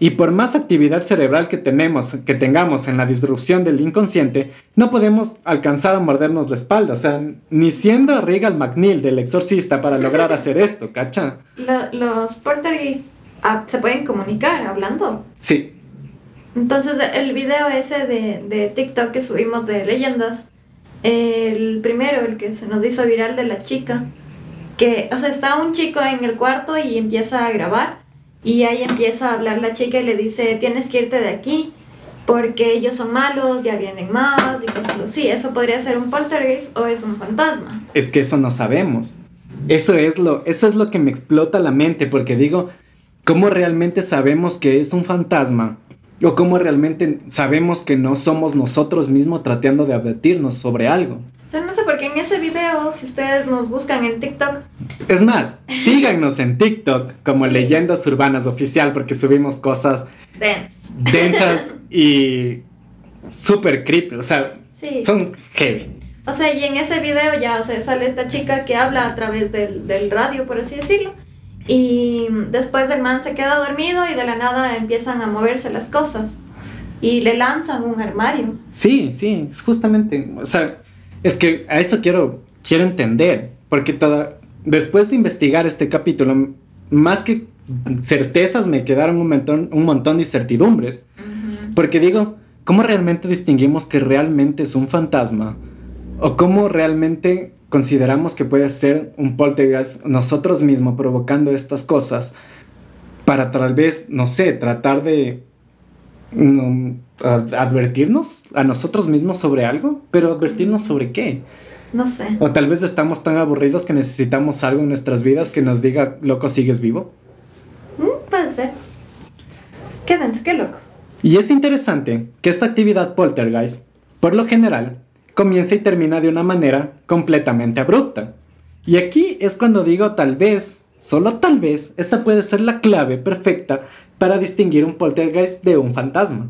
Y por más actividad cerebral que tenemos, que tengamos en la disrupción del inconsciente, no podemos alcanzar a mordernos la espalda. O sea, ni siendo Regal McNeil del exorcista para lograr hacer esto, ¿cacha? Lo- los poltergeist ah, se pueden comunicar hablando. Sí, Entonces, el video ese de, de TikTok que subimos de leyendas, el primero, el que se nos hizo viral de la chica, que, o sea, está un chico en el cuarto y empieza a grabar, y ahí empieza a hablar la chica y le dice, tienes que irte de aquí, porque ellos son malos, ya vienen más, y cosas así. Eso podría ser un poltergeist o es un fantasma. es que eso no sabemos. Eso es lo, eso es lo que me explota la mente, porque digo, ¿cómo realmente sabemos que es un fantasma? ¿O cómo realmente sabemos que no somos nosotros mismos tratando de advertirnos sobre algo? O sea, no sé, porque en ese video, si ustedes nos buscan en TikTok, Es más, síganos en TikTok como Leyendas Urbanas Oficial, porque subimos cosas den. densas y súper creepy, o sea, Sí. son heavy. O sea, y en ese video ya o sea, sale esta chica que habla a través del, del radio, por así decirlo. Y después el man se queda dormido y de la nada empiezan a moverse las cosas. Y le lanzan un armario. Sí, sí, es justamente, o sea, es que a eso quiero, quiero entender, porque toda, después de investigar este capítulo, más que certezas me quedaron un montón, un montón de incertidumbres, porque digo, ¿cómo realmente distinguimos que realmente es un fantasma? ¿O cómo realmente consideramos que puede ser un poltergeist nosotros mismos provocando estas cosas para tal vez, no sé, tratar de no, advertirnos a nosotros mismos sobre algo? ¿Pero advertirnos sobre qué? No sé. O tal vez estamos tan aburridos que necesitamos algo en nuestras vidas que nos diga, loco, sigues vivo. Mm, puede ser. Quédense, qué loco. Y es interesante que esta actividad poltergeist, por lo general, comienza y termina de una manera completamente abrupta. Y aquí es cuando digo tal vez, solo tal vez, esta puede ser la clave perfecta para distinguir un poltergeist de un fantasma.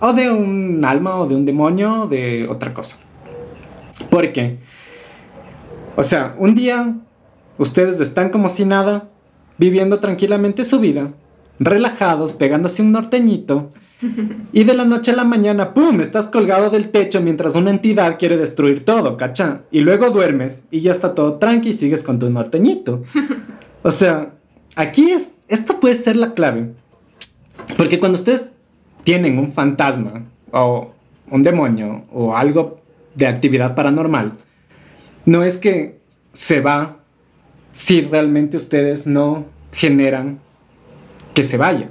O de un alma, o de un demonio, o de otra cosa. Porque, o sea, un día ustedes están como si nada, viviendo tranquilamente su vida, relajados, pegándose un norteñito, y de la noche a la mañana, ¡pum!, estás colgado del techo mientras una entidad quiere destruir todo, ¿cacha? Y luego duermes y ya está todo tranqui y sigues con tu norteñito. O sea, aquí es, esto puede ser la clave. Porque cuando ustedes tienen un fantasma o un demonio o algo de actividad paranormal, no es que se va si realmente ustedes no generan que se vaya.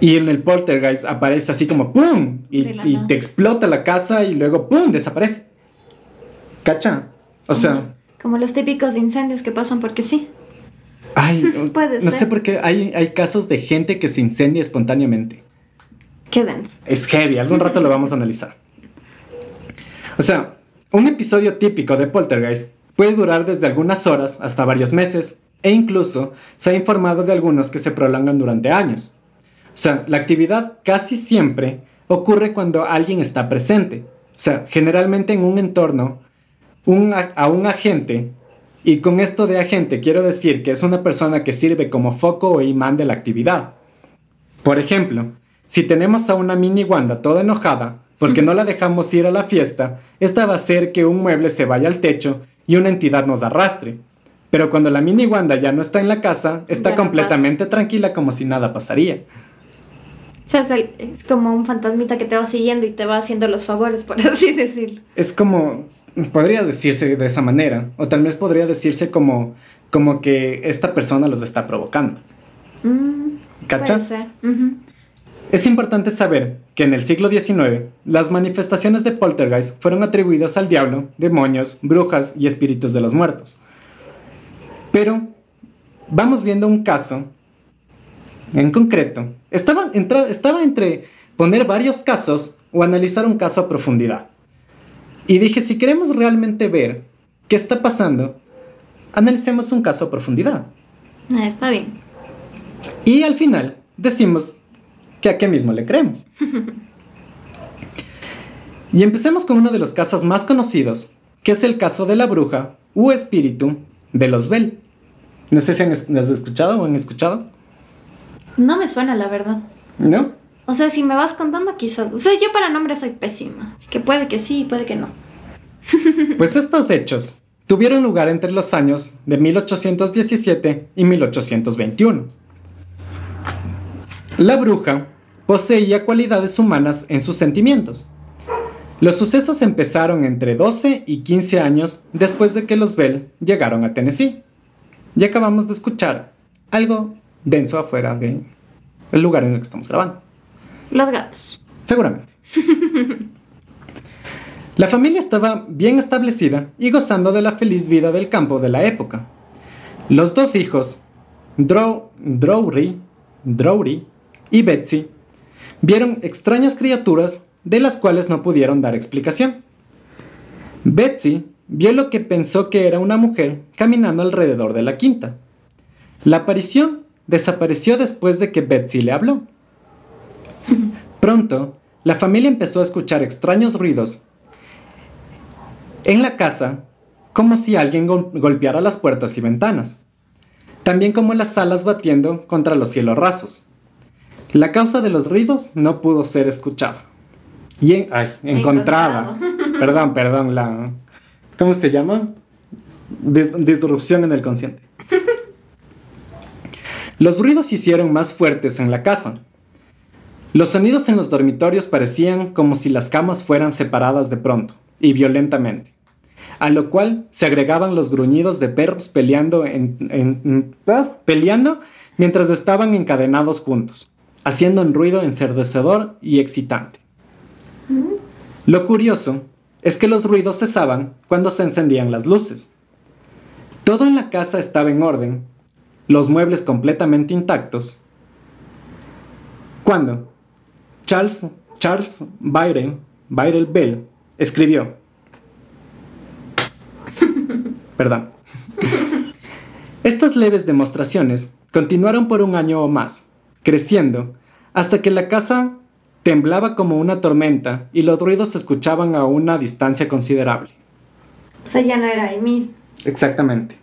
Y en el poltergeist aparece así como ¡pum! Y, te explota la casa y luego ¡pum! desaparece. ¿Cacha? O sea, Como los típicos incendios que pasan porque sí. ay, Puede no ser. sé por qué hay, hay casos de gente que se incendia espontáneamente. Quédense. Es heavy, algún rato lo vamos a analizar. O sea, un episodio típico de Poltergeist puede durar desde algunas horas hasta varios meses, e incluso se ha informado de algunos que se prolongan durante años. O sea, la actividad casi siempre ocurre cuando alguien está presente. O sea, generalmente en un entorno, un a- un agente, y con esto de agente quiero decir que es una persona que sirve como foco o imán de la actividad. Por ejemplo, si tenemos a una mini Wanda toda enojada porque no la dejamos ir a la fiesta, esta va a hacer que un mueble se vaya al techo y una entidad nos arrastre. Pero cuando la mini Wanda ya no está en la casa, está Ya completamente tranquila como si nada pasaría. O sea, es, el- es como un fantasmita que te va siguiendo y te va haciendo los favores, por así decirlo. Es como, podría decirse de esa manera, o tal vez podría decirse como, como que esta persona los está provocando. Mm, ¿Cacha? puede ser. Ujú. Es importante saber que en el siglo XIX las manifestaciones de poltergeist fueron atribuidas al diablo, demonios, brujas y espíritus de los muertos. Pero vamos viendo un caso en concreto. Estaba, entra- estaba entre poner varios casos o analizar un caso a profundidad. Y dije, si queremos realmente ver qué está pasando, analicemos un caso a profundidad. Ah, está bien. Y al final decimos que a qué mismo le creemos. y empecemos con uno de los casos más conocidos, que es el caso de la bruja u espíritu de los Bell. No sé si han has escuchado o han escuchado. No me suena, la verdad. ¿No? O sea, si me vas contando, quizás. O sea, yo para nombres soy pésima. Así que puede que sí, puede que no. Pues estos hechos tuvieron lugar entre los años de 1817 y 1821. La bruja poseía cualidades humanas en sus sentimientos. Los sucesos empezaron entre 12 y 15 años después de que los Bell llegaron a Tennessee. Y acabamos de escuchar algo denso afuera del lugar en el que estamos grabando. Los gatos. Seguramente. La familia estaba bien establecida y gozando de la feliz vida del campo de la época. Los dos hijos, Drow- Drowry, Drowry y Betsy, vieron extrañas criaturas de las cuales no pudieron dar explicación. Betsy vio lo que pensó que era una mujer caminando alrededor de la quinta. La aparición desapareció después de que Betsy le habló. Pronto, la familia empezó a escuchar extraños ruidos en la casa, como si alguien gol- golpeara las puertas y ventanas, también como las salas batiendo contra los cielos rasos. La causa de los ruidos no pudo ser escuchada. Y en- ay, encontrada. Perdón, perdón, la... ¿Cómo se llama? Dis- disrupción en el consciente. Los ruidos se hicieron más fuertes en la casa. Los sonidos en los dormitorios parecían como si las camas fueran separadas de pronto y violentamente, a lo cual se agregaban los gruñidos de perros peleando, ah, peleando mientras estaban encadenados juntos, haciendo un ruido ensordecedor y excitante. Lo curioso es que los ruidos cesaban cuando se encendían las luces. Todo en la casa estaba en orden, los muebles completamente intactos. Cuando Charles, Charles Byron, Byron Bell escribió, perdón, estas leves demostraciones continuaron por un año o más, creciendo, hasta que la casa temblaba como una tormenta y los ruidos se escuchaban a una distancia considerable. O sea, ya no era ahí mismo. Exactamente.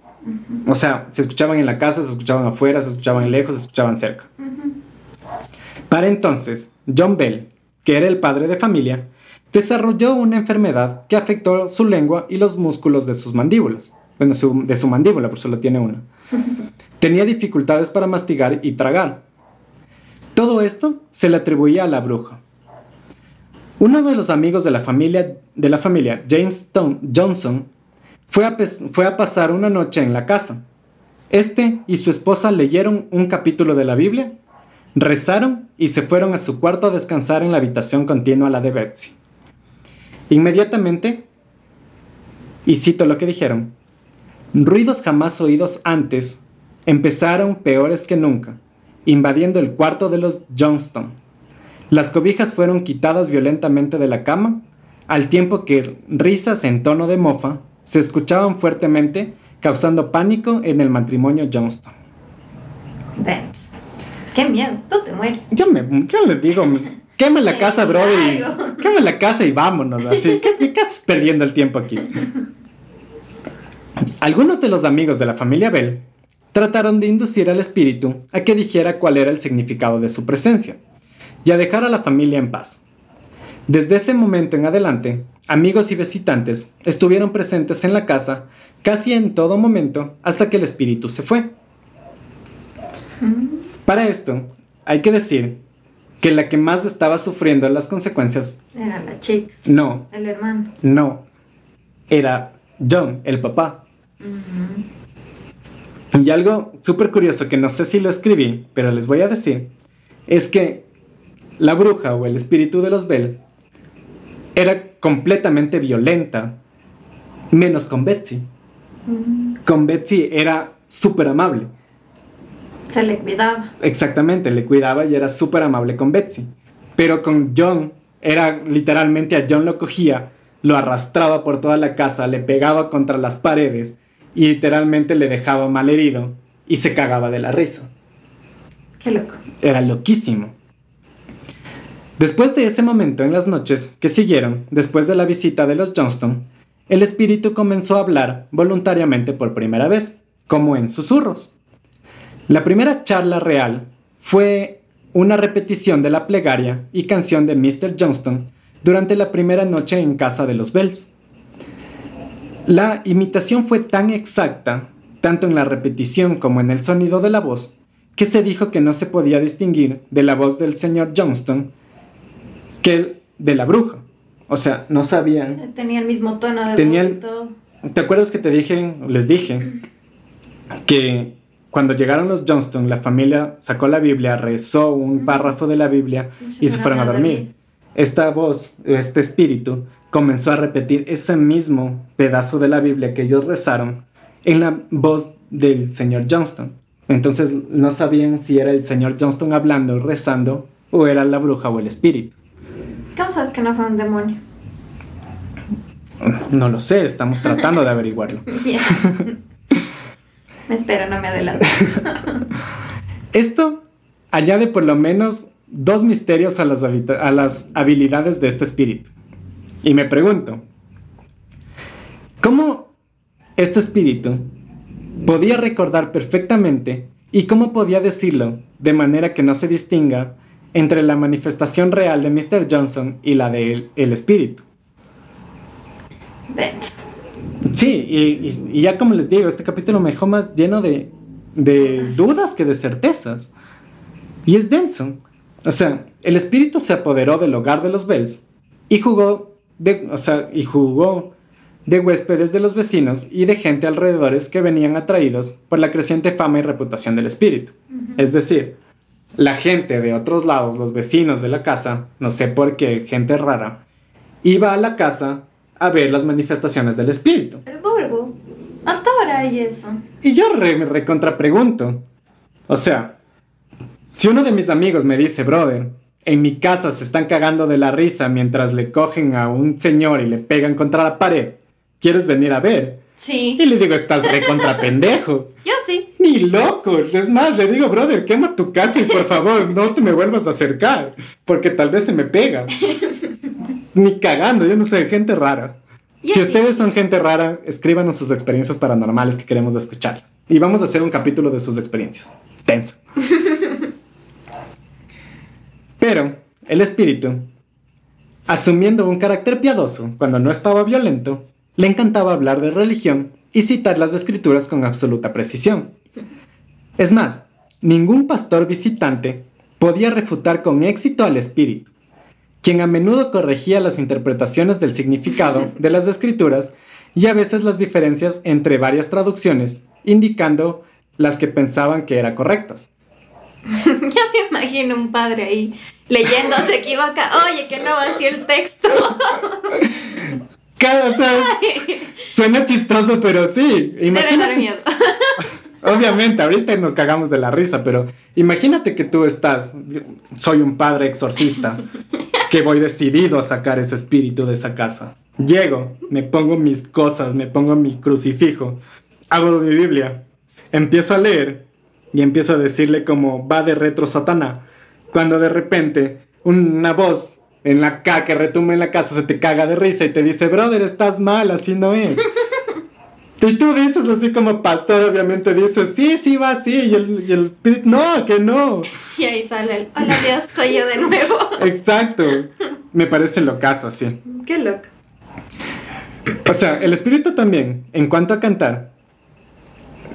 O sea, se escuchaban en la casa, se escuchaban afuera, se escuchaban lejos, se escuchaban cerca. Para entonces, John Bell, que era el padre de familia, desarrolló una enfermedad que afectó su lengua y los músculos de sus mandíbulas. Bueno, su- de su mandíbula, por solo tiene una. Tenía dificultades para mastigar y tragar. Todo esto se le atribuía a la bruja. Uno de los amigos de la familia, de la familia James Tom- Johnson, fue a, pasar una noche en la casa. Este y su esposa leyeron un capítulo de la Biblia, rezaron y se fueron a su cuarto a descansar en la habitación continua a la de Betsy. Inmediatamente, y cito lo que dijeron, ruidos jamás oídos antes empezaron peores que nunca, invadiendo el cuarto de los Johnston. Las cobijas fueron quitadas violentamente de la cama, al tiempo que risas en tono de mofa se escuchaban fuertemente, causando pánico en el matrimonio Johnston. Denso. Qué miedo. Tú te mueres. Yo, me, yo le digo, quema la casa, bro, y Claro. quema la casa y vámonos, así. ¿Qué, qué haces perdiendo el tiempo aquí? Algunos de los amigos de la familia Bell trataron de inducir al espíritu a que dijera cuál era el significado de su presencia y a dejar a la familia en paz. Desde ese momento en adelante, amigos y visitantes estuvieron presentes en la casa casi en todo momento hasta que el espíritu se fue. Para esto, hay que decir que la que más estaba sufriendo las consecuencias, Era la chica, no, el hermano. no, era John, el papá. Y algo súper curioso que no sé si lo escribí, pero les voy a decir, es que la bruja o el espíritu de los Bell era completamente violenta, menos con Betsy. Con Betsy era súper amable. Se le cuidaba. Exactamente, le cuidaba y era súper amable con Betsy. Pero con John, era literalmente a John lo cogía, lo arrastraba por toda la casa, le pegaba contra las paredes y literalmente le dejaba mal herido y se cagaba de la risa. Qué loco. Era loquísimo. Después de ese momento, en las noches que siguieron, después de la visita de los Johnston, el espíritu comenzó a hablar voluntariamente por primera vez, como en susurros. La primera charla real fue una repetición de la plegaria y canción de Mr. Johnston durante la primera noche en casa de los Bells. La imitación fue tan exacta, tanto en la repetición como en el sonido de la voz, que se dijo que no se podía distinguir de la voz del señor Johnston que el de la bruja. O sea, no sabían. Tenía el mismo tono de Tenía voz el- y todo. ¿Te acuerdas que te dije, les dije, que cuando llegaron los Johnston, la familia sacó la Biblia, rezó un párrafo de la Biblia y se fueron a dormir? Esta voz, este espíritu, comenzó a repetir ese mismo pedazo de la Biblia que ellos rezaron en la voz del señor Johnston. Entonces no sabían si era el señor Johnston hablando, rezando, o era la bruja o el espíritu. ¿Cómo sabes que no fue un demonio? No lo sé, estamos tratando de averiguarlo. Me espero, no me adelanto. Esto añade por lo menos dos misterios a las, habita- a las habilidades de este espíritu. Y me pregunto, ¿cómo este espíritu podía recordar perfectamente y cómo podía decirlo de manera que no se distinga entre la manifestación real de Mr. Johnson y la del el espíritu? Sí, y, y- y ya como les digo, este capítulo me dejó más lleno de, de dudas que de certezas. Y es denso. O sea, el espíritu se apoderó del hogar de los Bells y jugó de, o sea, y jugó de huéspedes de los vecinos y de gente alrededores que venían atraídos por la creciente fama y reputación del espíritu. Es decir, la gente de otros lados, los vecinos de la casa, no sé por qué, gente rara, iba a la casa a ver las manifestaciones del espíritu. El burbu. Hasta ahora hay eso. Y yo re, me recontrapregunto. O sea, si uno de mis amigos me dice, brother, en mi casa se están cagando de la risa mientras le cogen a un señor y le pegan contra la pared, ¿quieres venir a ver? Sí. Y le digo, estás recontra pendejo. Yo sí. Ni locos. Es más, le digo, brother, quema tu casa y por favor no te me vuelvas a acercar, porque tal vez se me pega. Ni cagando, yo no sé, gente rara. Si ustedes son gente rara, escríbanos sus experiencias paranormales que queremos escuchar. Y vamos a hacer un capítulo de sus experiencias. Tenso. Pero el espíritu, asumiendo un carácter piadoso cuando no estaba violento, le encantaba hablar de religión y citar las escrituras con absoluta precisión. Es más, ningún pastor visitante podía refutar con éxito al espíritu, quien a menudo corregía las interpretaciones del significado de las escrituras y a veces las diferencias entre varias traducciones, indicando las que pensaban que eran correctas. Ya me imagino un padre ahí leyendo, se equivoca. Oye, que no vació el texto. Cada, o sea, suena chistoso, pero sí. Debe dar Imagínate, miedo. Obviamente, ahorita nos cagamos de la risa, pero imagínate que tú estás, soy un padre exorcista, que voy decidido a sacar ese espíritu de esa casa. Llego, me pongo mis cosas, me pongo mi crucifijo, hago mi Biblia, empiezo a leer y empiezo a decirle como va de retro Satanás, cuando de repente una voz en la K que retumba en la casa se te caga de risa y te dice, brother, estás mal, así no es. Y tú dices así como pastor, obviamente dices, sí, sí va así, y el, y el espíritu, no, que no. Y ahí sale el, hola Dios, soy yo de nuevo. Exacto. Me parece locazo, sí. Qué loco. O sea, el espíritu también, en cuanto a cantar,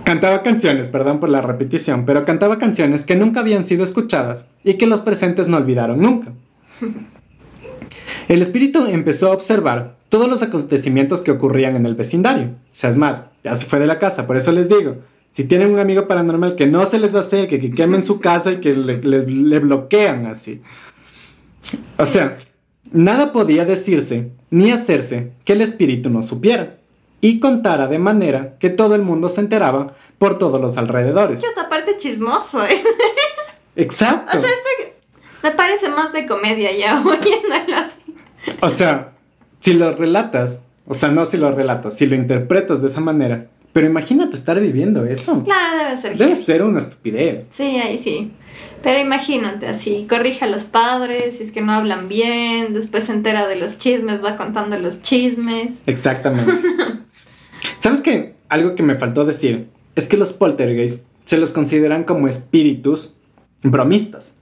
cantaba canciones, perdón por la repetición, pero cantaba canciones que nunca habían sido escuchadas y que los presentes no olvidaron nunca. El espíritu empezó a observar todos los acontecimientos que ocurrían en el vecindario. O sea, es más, ya se fue de la casa, por eso les digo, si tienen un amigo paranormal que no se les acerque, que quemen su casa y que le, le- le bloquean así. O sea, nada podía decirse ni hacerse que el espíritu no supiera y contara de manera que todo el mundo se enteraba por todos los alrededores. Yo esta parte chismoso, ¿eh? Exacto. Me parece más de comedia ya, oyéndolo. O sea, si lo relatas, o sea, no si lo relatas, si lo interpretas de esa manera, pero imagínate estar viviendo eso. Claro, debe ser. Debe ser una estupidez. Sí, ahí sí. Pero imagínate así, corrige a los padres, si es que no hablan bien, después se entera de los chismes, va contando los chismes. Exactamente. ¿Sabes qué? Algo que me faltó decir es que los poltergeist se los consideran como espíritus bromistas.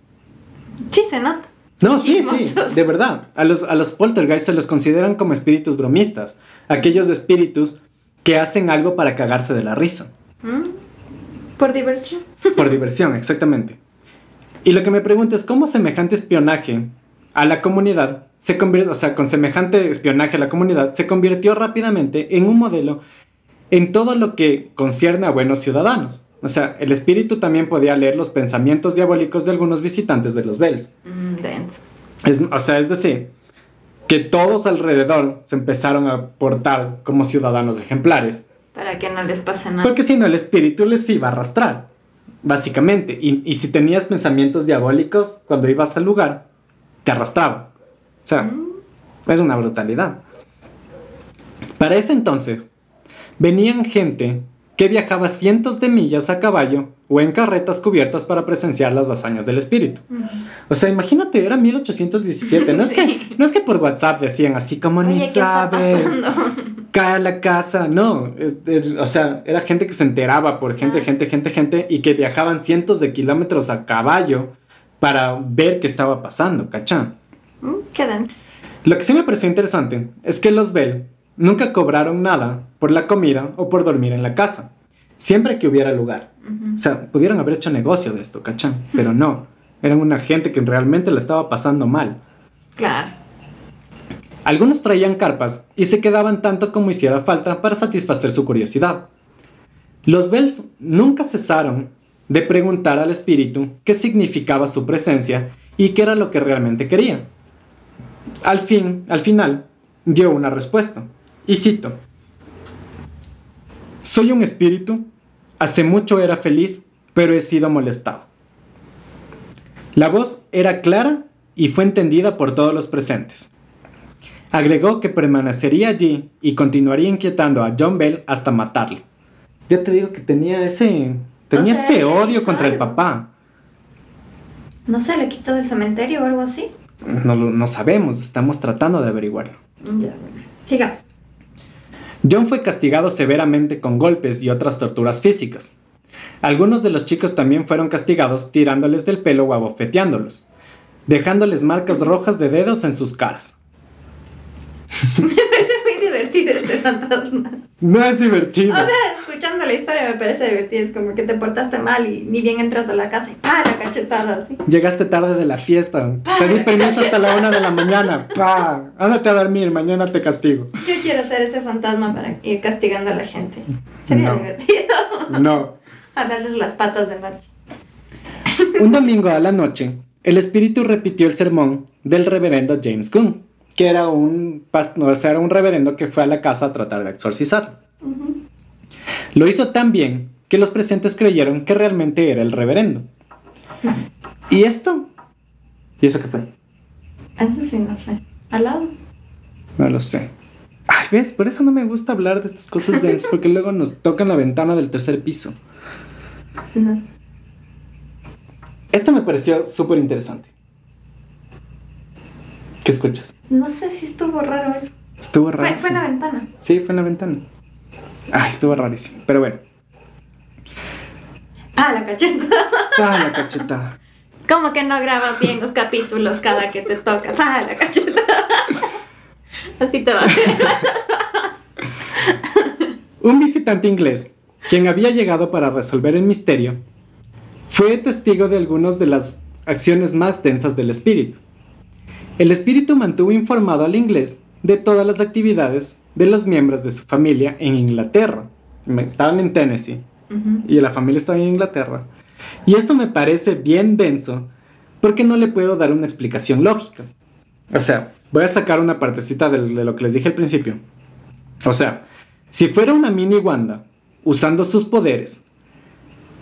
Sí, se nota. No, sí, sí, de verdad. A los, a los poltergeist se los consideran como espíritus bromistas. Aquellos espíritus que hacen algo para cagarse de la risa. ¿Mm? Por diversión. Por diversión, exactamente. Y lo que me pregunto es cómo semejante espionaje a la comunidad se convirtió, o sea, con semejante espionaje a la comunidad, se convirtió rápidamente en un modelo en todo lo que concierne a buenos ciudadanos. O sea, el espíritu también podía leer los pensamientos diabólicos de algunos visitantes de los Bells. Mm. Es- o sea, es decir, que todos alrededor se empezaron a portar como ciudadanos ejemplares. Para que no les pase nada. Porque si no, el espíritu les iba a arrastrar, básicamente. Y, y si tenías pensamientos diabólicos, cuando ibas al lugar, te arrastraba. O sea, Mm, es una brutalidad. Para ese entonces, venían gente que viajaba cientos de millas a caballo o en carretas cubiertas para presenciar las hazañas del espíritu. O sea, imagínate, era 1817. No es, que, no es que por WhatsApp decían así como Oye, ni ¿qué está sabes pasando? cae a la casa, no, o sea, era gente que se enteraba por gente, Ah. gente, gente, gente, y que viajaban cientos de kilómetros a caballo para ver qué estaba pasando, ¿cachá? Mm, Qué denso. Lo que sí me pareció interesante es que los Bell nunca cobraron nada por la comida o por dormir en la casa, siempre que hubiera lugar. O sea, pudieron haber hecho negocio de esto, ¿cachá? Pero no, eran una gente que realmente la estaba pasando mal. Claro. Algunos traían carpas y se quedaban tanto como hiciera falta para satisfacer su curiosidad. Los Bells nunca cesaron de preguntar al espíritu qué significaba su presencia y qué era lo que realmente quería. Al fin, al final, dio una respuesta. Y cito: Soy un espíritu, hace mucho era feliz, pero he sido molestado. La voz era clara y fue entendida por todos los presentes. Agregó que permanecería allí y continuaría inquietando a John Bell hasta matarlo. Yo te digo que tenía ese, tenía O sea, ese odio contra el papá. No sé, le quitó del cementerio o algo así. No, lo- no sabemos, estamos tratando de averiguarlo. Ya, bueno. Sigamos. John fue castigado severamente con golpes y otras torturas físicas. Algunos de los chicos también fueron castigados tirándoles del pelo o abofeteándolos, dejándoles marcas rojas de dedos en sus caras. Divertido este fantasma. No es divertido. O sea, escuchando la historia me parece divertido. Es como que te portaste mal y ni bien entras a la casa y ¡para! cachetada así. Llegaste tarde de la fiesta. Te di permiso hasta la una de la mañana. ¡Pah! Ándate a dormir, mañana te castigo. Yo quiero ser ese fantasma para ir castigando a la gente. Sería No. divertido. No. A darles las patas de noche. Un domingo a la noche, el espíritu repitió el sermón del reverendo James Gunn, que era un, o sea, era un reverendo que fue a la casa a tratar de exorcizar. Lo hizo tan bien que los presentes creyeron que realmente era el reverendo. ¿Y esto? ¿Y eso qué fue? Eso sí, no sé. ¿Al lado? No lo sé. Ay, ¿ves? Por eso no me gusta hablar de estas cosas densas, porque luego nos tocan la ventana del tercer piso. No. Esto me pareció súper interesante. ¿Qué escuchas? No sé si estuvo raro eso. Estuvo Fue, raro. fue en la ventana. Sí, fue en la ventana. Ay, estuvo rarísimo. Pero bueno. Ah, la cachetada. Ah, la cachetada. ¿Cómo que no grabas bien los capítulos cada que te toca? Ah, la cachetada. Así te va. Un visitante inglés, quien había llegado para resolver el misterio, fue testigo de algunas de las acciones más densas del espíritu. El espíritu mantuvo informado al inglés de todas las actividades de los miembros de su familia en Inglaterra. Estaban en Tennessee y la familia estaba en Inglaterra. Y esto me parece bien denso porque no le puedo dar una explicación lógica. O sea, voy a sacar una partecita de, de lo que les dije al principio. O sea, si fuera una mini Wanda usando sus poderes,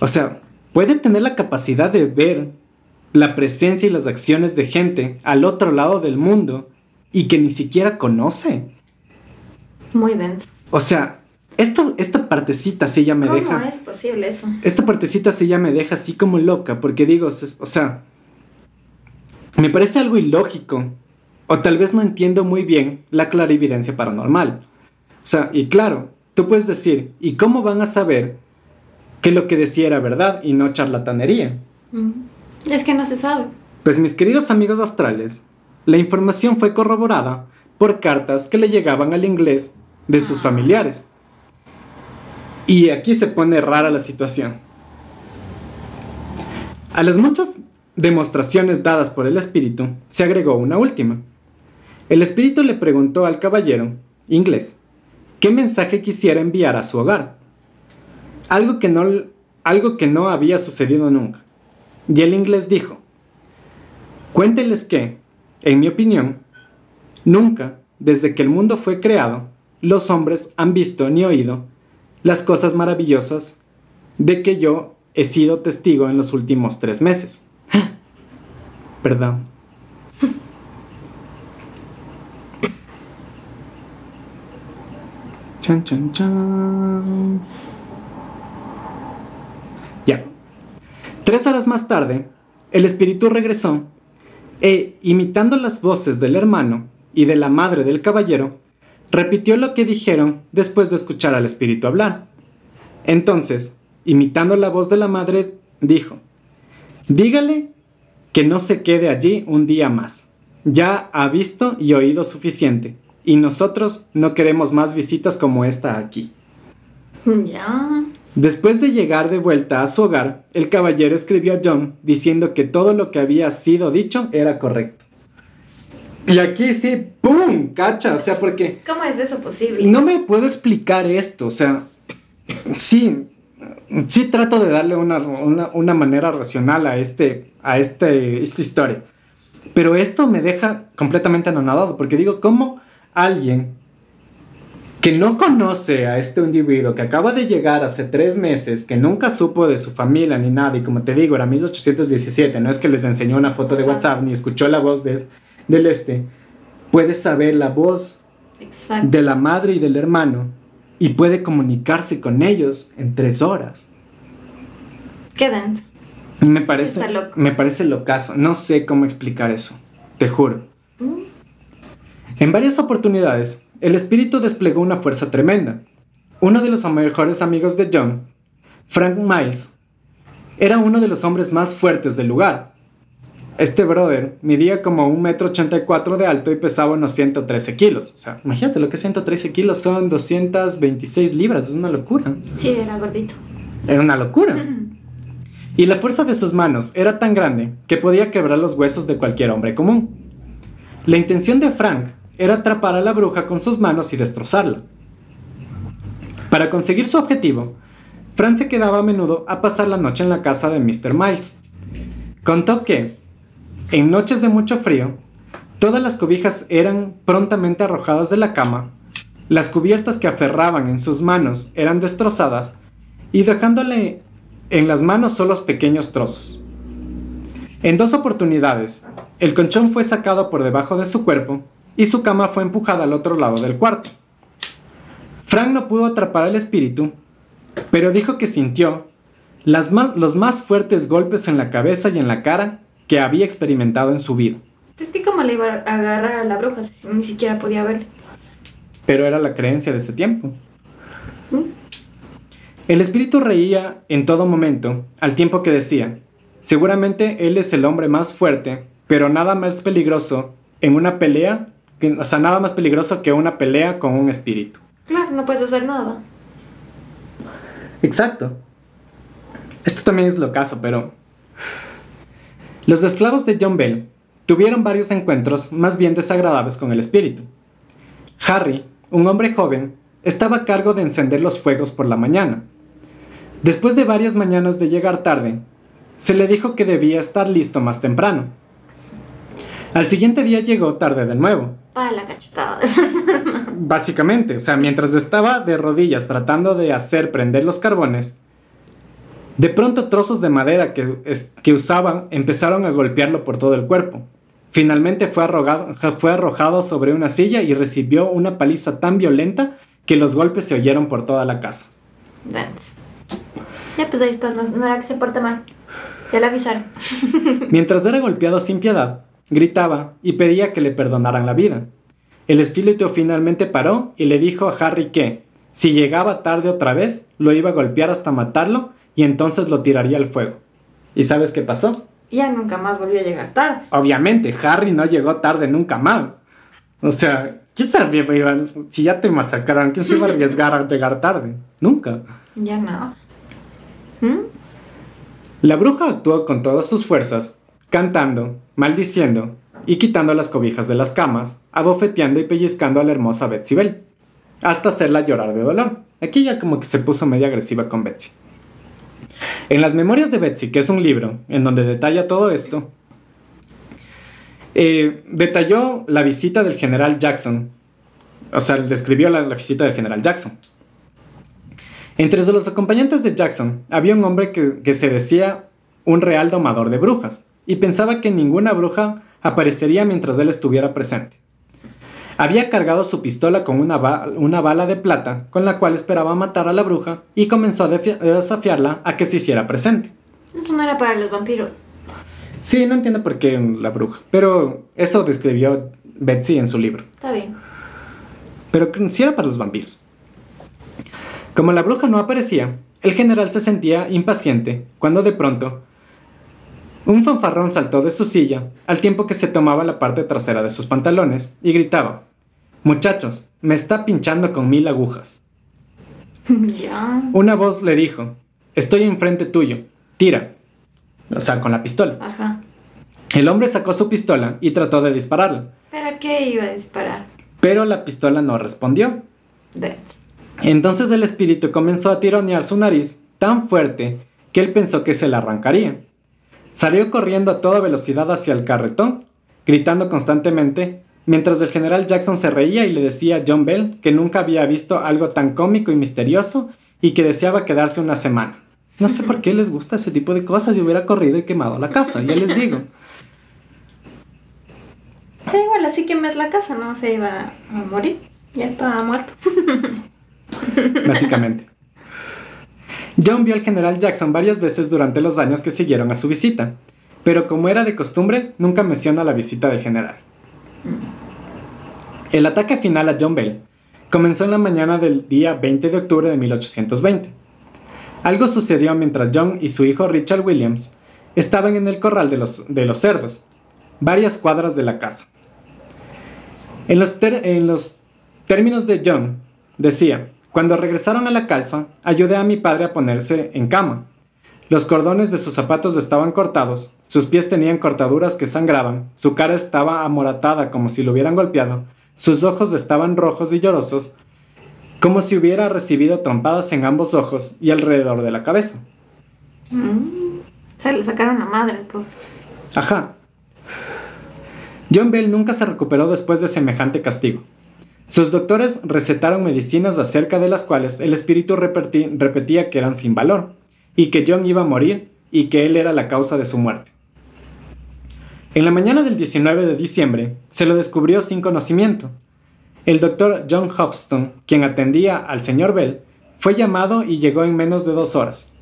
o sea, puede tener la capacidad de ver la presencia y las acciones de gente al otro lado del mundo y que ni siquiera conoce. Muy denso. O sea, esto, esta partecita sí ya me ¿Cómo deja es posible eso? esta partecita sí ya me deja así como loca, porque digo, o sea, me parece algo ilógico, o tal vez no entiendo muy bien la clarividencia paranormal. O sea, y claro, tú puedes decir, ¿y cómo van a saber que lo que decía era verdad y no charlatanería. Mm. Es que no se sabe. Pues mis queridos amigos astrales, la información fue corroborada por cartas que le llegaban al inglés de sus Ah. familiares. Y aquí se pone rara la situación. A las muchas demostraciones dadas por el espíritu, se agregó una última. El espíritu le preguntó al caballero, inglés, qué mensaje quisiera enviar a su hogar. Algo que no, algo que no había sucedido nunca. Y el inglés dijo, cuénteles que, en mi opinión, nunca, desde que el mundo fue creado, los hombres han visto ni oído las cosas maravillosas de que yo he sido testigo en los últimos tres meses. Perdón. Chan, chan, chan. Tres horas más tarde, el espíritu regresó e, imitando las voces del hermano y de la madre del caballero, repitió lo que dijeron después de escuchar al espíritu hablar. Entonces, imitando la voz de la madre, dijo, dígale que no se quede allí un día más. Ya ha visto y oído suficiente, y nosotros no queremos más visitas como esta aquí. Ya. Después de llegar de vuelta a su hogar, el caballero escribió a John diciendo que todo lo que había sido dicho era correcto. Y aquí sí, ¡pum! Cacha, o sea, porque ¿Cómo es eso posible? no me puedo explicar esto, o sea, sí, sí trato de darle una, una- una manera racional a, este, a este, esta historia. Pero esto me deja completamente anonadado, porque digo, ¿cómo alguien que no conoce a este individuo que acaba de llegar hace tres meses, que nunca supo de su familia ni nada, y como te digo, era 1817, no es que les enseñó una foto de. WhatsApp ni escuchó la voz de, del este, puede saber la voz Exacto. de la madre y del hermano y puede comunicarse con ellos en tres horas. Qué denso. Me parece, loco. me parece locazo. No sé cómo explicar eso. Te juro. Mm. En varias oportunidades, el espíritu desplegó una fuerza tremenda. Uno de los mejores amigos de John, Frank Miles, era uno de los hombres más fuertes del lugar. Este brother medía como un metro ochenta y cuatro de alto y pesaba unos 113 kilos. O sea, imagínate lo que 113 kilos son 226 libras. Es una locura. Sí, era gordito. Era una locura. Y la fuerza de sus manos era tan grande que podía quebrar los huesos de cualquier hombre común. La intención de Frank era atrapar a la bruja con sus manos y destrozarla. Para conseguir su objetivo, Frank se quedaba a menudo a pasar la noche en la casa de Mr. Miles. Contó que, en noches de mucho frío, todas las cobijas eran prontamente arrojadas de la cama, las cubiertas que aferraban en sus manos eran destrozadas y dejándole en las manos solo pequeños trozos. En dos oportunidades, el colchón fue sacado por debajo de su cuerpo y su cama fue empujada al otro lado del cuarto. Frank no pudo atrapar al espíritu, pero dijo que sintió las más- los más fuertes golpes en la cabeza y en la cara que había experimentado en su vida. Es que cómo le iba a agarrar a la bruja ni siquiera podía ver. pero era la creencia de ese tiempo. ¿Mm? El espíritu reía en todo momento, al tiempo que decía, seguramente él es el hombre más fuerte, pero nada más peligroso en una pelea, o sea, nada más peligroso que una pelea con un espíritu. Claro, no puedes hacer nada. Exacto. Esto también es lo caso, pero... Los esclavos de John Bell tuvieron varios encuentros más bien desagradables con el espíritu. Harry, un hombre joven, estaba a cargo de encender los fuegos por la mañana. Después de varias mañanas de llegar tarde, se le dijo que debía estar listo más temprano. Al siguiente día llegó tarde de nuevo, Para la cachetada. Básicamente, o sea, mientras estaba de rodillas tratando de hacer prender los carbones, de pronto trozos de madera que, que usaban empezaron a golpearlo por todo el cuerpo. Finalmente fue arrojado, fue arrojado sobre una silla y recibió una paliza tan violenta que los golpes se oyeron por toda la casa. Ya pues ahí está, no, no era que se porte mal. Ya le avisaron. Mientras era golpeado sin piedad, gritaba y pedía que le perdonaran la vida. El espíritu finalmente paró y le dijo a Harry que, si llegaba tarde otra vez, lo iba a golpear hasta matarlo y entonces lo tiraría al fuego. ¿Y sabes qué pasó? Ya nunca más volvió a llegar tarde. Obviamente, Harry no llegó tarde nunca más. O sea, ¿quién sabía? Si ya te masacraron, ¿quién se iba a arriesgar a llegar tarde? Nunca. Ya no. ¿Mm? La bruja actuó con todas sus fuerzas, cantando, maldiciendo y quitando las cobijas de las camas, abofeteando y pellizcando a la hermosa Betsy Bell, hasta hacerla llorar de dolor. Aquí ya como que se puso medio agresiva con Betsy. En las memorias de Betsy, que es un libro en donde detalla todo esto, eh, detalló la visita del general Jackson, o sea, describió la, la visita del general Jackson. Entre los acompañantes de Jackson había un hombre que, que se decía un real domador de brujas y pensaba que ninguna bruja aparecería mientras él estuviera presente. Había cargado su pistola con una, ba- una bala de plata con la cual esperaba matar a la bruja y comenzó a desafiarla a que se hiciera presente. Eso no era para los vampiros. Sí, no entiendo por qué la bruja, pero eso describió Betsy en su libro. Está bien. pero sí era para los vampiros. Como la bruja no aparecía, el general se sentía impaciente cuando de pronto un fanfarrón saltó de su silla al tiempo que se tomaba la parte trasera de sus pantalones y gritaba, Muchachos, me está pinchando con mil agujas. Una voz le dijo, Estoy enfrente tuyo, tira. O sea, con la pistola. Ajá. El hombre sacó su pistola y trató de dispararla, ¿Pero qué iba a disparar? pero la pistola no respondió. Entonces el espíritu comenzó a tironear su nariz tan fuerte que él pensó que se la arrancaría. Salió corriendo a toda velocidad hacia el carretón, gritando constantemente, mientras el general Jackson se reía y le decía a John Bell que nunca había visto algo tan cómico y misterioso y que deseaba quedarse una semana. No sé por qué les gusta ese tipo de cosas, yo hubiera corrido y quemado la casa, ya les digo. Pero igual así que es la casa, no se iba a morir. Ya estaba muerto. básicamente. John vio al general Jackson varias veces durante los años que siguieron a su visita, pero como era de costumbre, nunca menciona la visita del general. El ataque final a John Bell comenzó en la mañana del día 20 de octubre de 1820. Algo sucedió mientras John y su hijo Richard Williams estaban en el corral de los, cerdos, varias cuadras de la casa. En los términos de John, decía, cuando regresaron a la casa, ayudé a mi padre a ponerse en cama. Los cordones de sus zapatos estaban cortados, sus pies tenían cortaduras que sangraban, su cara estaba amoratada como si lo hubieran golpeado, sus ojos estaban rojos y llorosos, como si hubiera recibido trompadas en ambos ojos y alrededor de la cabeza. Mm. Se le sacaron la madre, pues. Ajá. John Bell nunca se recuperó después de semejante castigo. Sus doctores recetaron medicinas acerca de las cuales el espíritu repetía que eran sin valor, y que John iba a morir y que él era la causa de su muerte. En la mañana del 19 de diciembre se lo descubrió sin conocimiento. El doctor John Hobston, quien atendía al señor Bell, fue llamado y llegó en menos de dos horas.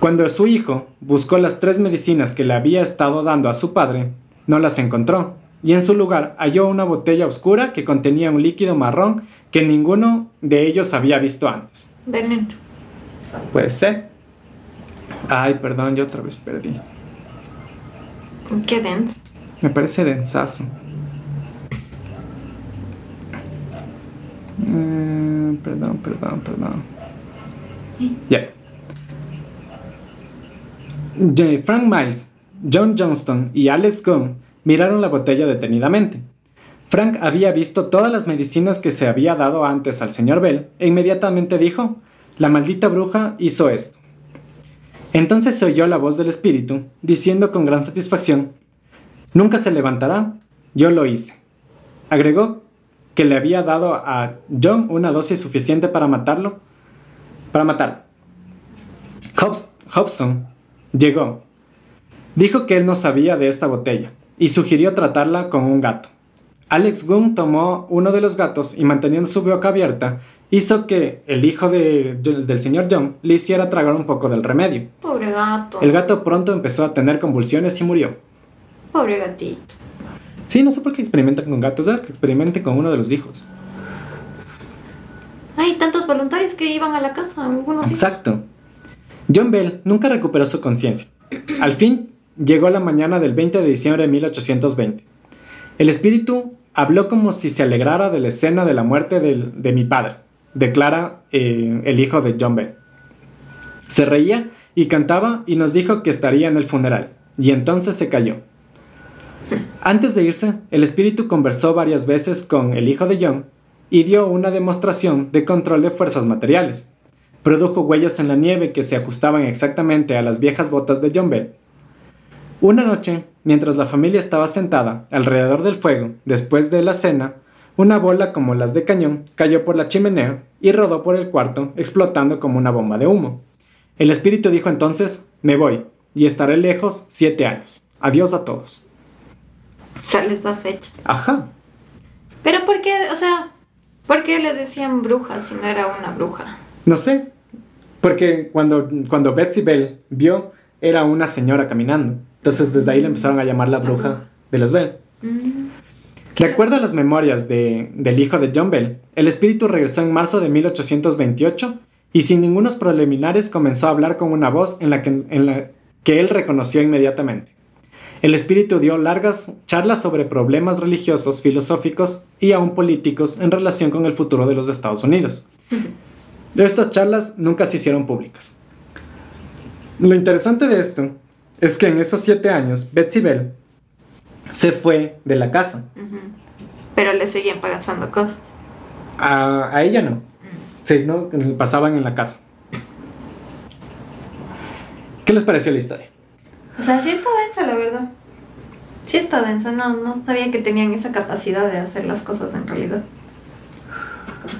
Cuando su hijo buscó las tres medicinas que le había estado dando a su padre, no las encontró, y en su lugar halló una botella oscura que contenía un líquido marrón que ninguno de ellos había visto antes. Veneno. Puede ser. Ay, perdón, yo otra vez perdí. Qué denso. Me parece densazo. Eh, perdón, perdón, perdón. Ya. Ya, Frank Miles, John Johnston y Alex Gunn miraron la botella detenidamente. Frank había visto todas las medicinas que se había dado antes al señor Bell e inmediatamente dijo, la maldita bruja hizo esto. Entonces se oyó la voz del espíritu, diciendo con gran satisfacción, Nunca se levantará, yo lo hice. Agregó que le había dado a John una dosis suficiente para matarlo, para matarlo. Hobs- Hobson llegó. Dijo que él no sabía de esta botella y sugirió tratarla con un gato. Alex Gunn tomó uno de los gatos y manteniendo su boca abierta, hizo que el hijo de- del señor John le hiciera tragar un poco del remedio. Pobre gato. El gato pronto empezó a tener convulsiones y murió. Pobre gatito. Sí, no sé por qué experimentan con gatos, era que experimenten con uno de los hijos. Hay tantos voluntarios que iban a la casa. Algunos. Exacto. John Bell nunca recuperó su conciencia. Al fin, llegó la mañana del 20 de diciembre de 1820. El espíritu habló como si se alegrara de la escena de la muerte de mi padre, declara eh, el hijo de John Bell. Se reía y cantaba y nos dijo que estaría en el funeral, y entonces se cayó. Antes de irse, el espíritu conversó varias veces con el hijo de John y dio una demostración de control de fuerzas materiales. Produjo huellas en la nieve que se ajustaban exactamente a las viejas botas de John Bell. Una noche, mientras la familia estaba sentada alrededor del fuego, después de la cena, una bola como las de cañón cayó por la chimenea y rodó por el cuarto, explotando como una bomba de humo. El espíritu dijo entonces, me voy, y estaré lejos siete años. Adiós a todos. Ya les da fecha. Ajá. Pero ¿por qué, o sea, por qué le decían bruja si no era una bruja? No sé, porque cuando, cuando Betsy Bell vio, era una señora caminando. Entonces desde ahí le empezaron a llamar la bruja de las Bell. Mm. De acuerdo a las memorias de- del hijo de John Bell, el espíritu regresó en marzo de 1828 y sin ningunos preliminares comenzó a hablar con una voz en la que, en la que él reconoció inmediatamente. El espíritu dio largas charlas sobre problemas religiosos, filosóficos y aún políticos en relación con el futuro de los Estados Unidos. Estas charlas nunca se hicieron públicas. Lo interesante de esto es que en esos siete años, Betsy Bell se fue de la casa. Pero le seguían pasando cosas. A, a ella no. Sí, ¿no? Pasaban en la casa. ¿Qué les pareció la historia? O sea, sí está densa, la verdad. Sí está densa, no, no sabía que tenían esa capacidad de hacer las cosas en realidad.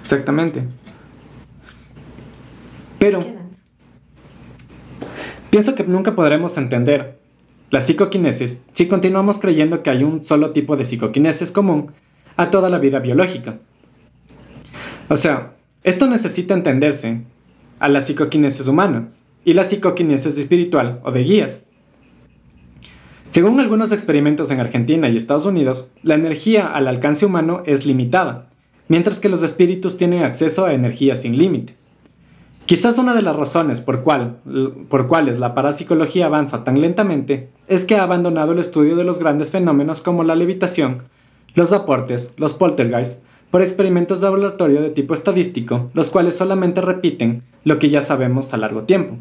Exactamente. Pero. Pienso que nunca podremos entender la psicoquinesis si continuamos creyendo que hay un solo tipo de psicoquinesis común a toda la vida biológica. O sea, esto necesita entenderse a la psicoquinesis humana y la psicoquinesis espiritual o de guías. Según algunos experimentos en Argentina y Estados Unidos, la energía al alcance humano es limitada, mientras que los espíritus tienen acceso a energía sin límite. Quizás una de las razones por, cual, por cuales la parapsicología avanza tan lentamente es que ha abandonado el estudio de los grandes fenómenos como la levitación, los aportes, los poltergeists, por experimentos de laboratorio de tipo estadístico, los cuales solamente repiten lo que ya sabemos a largo tiempo.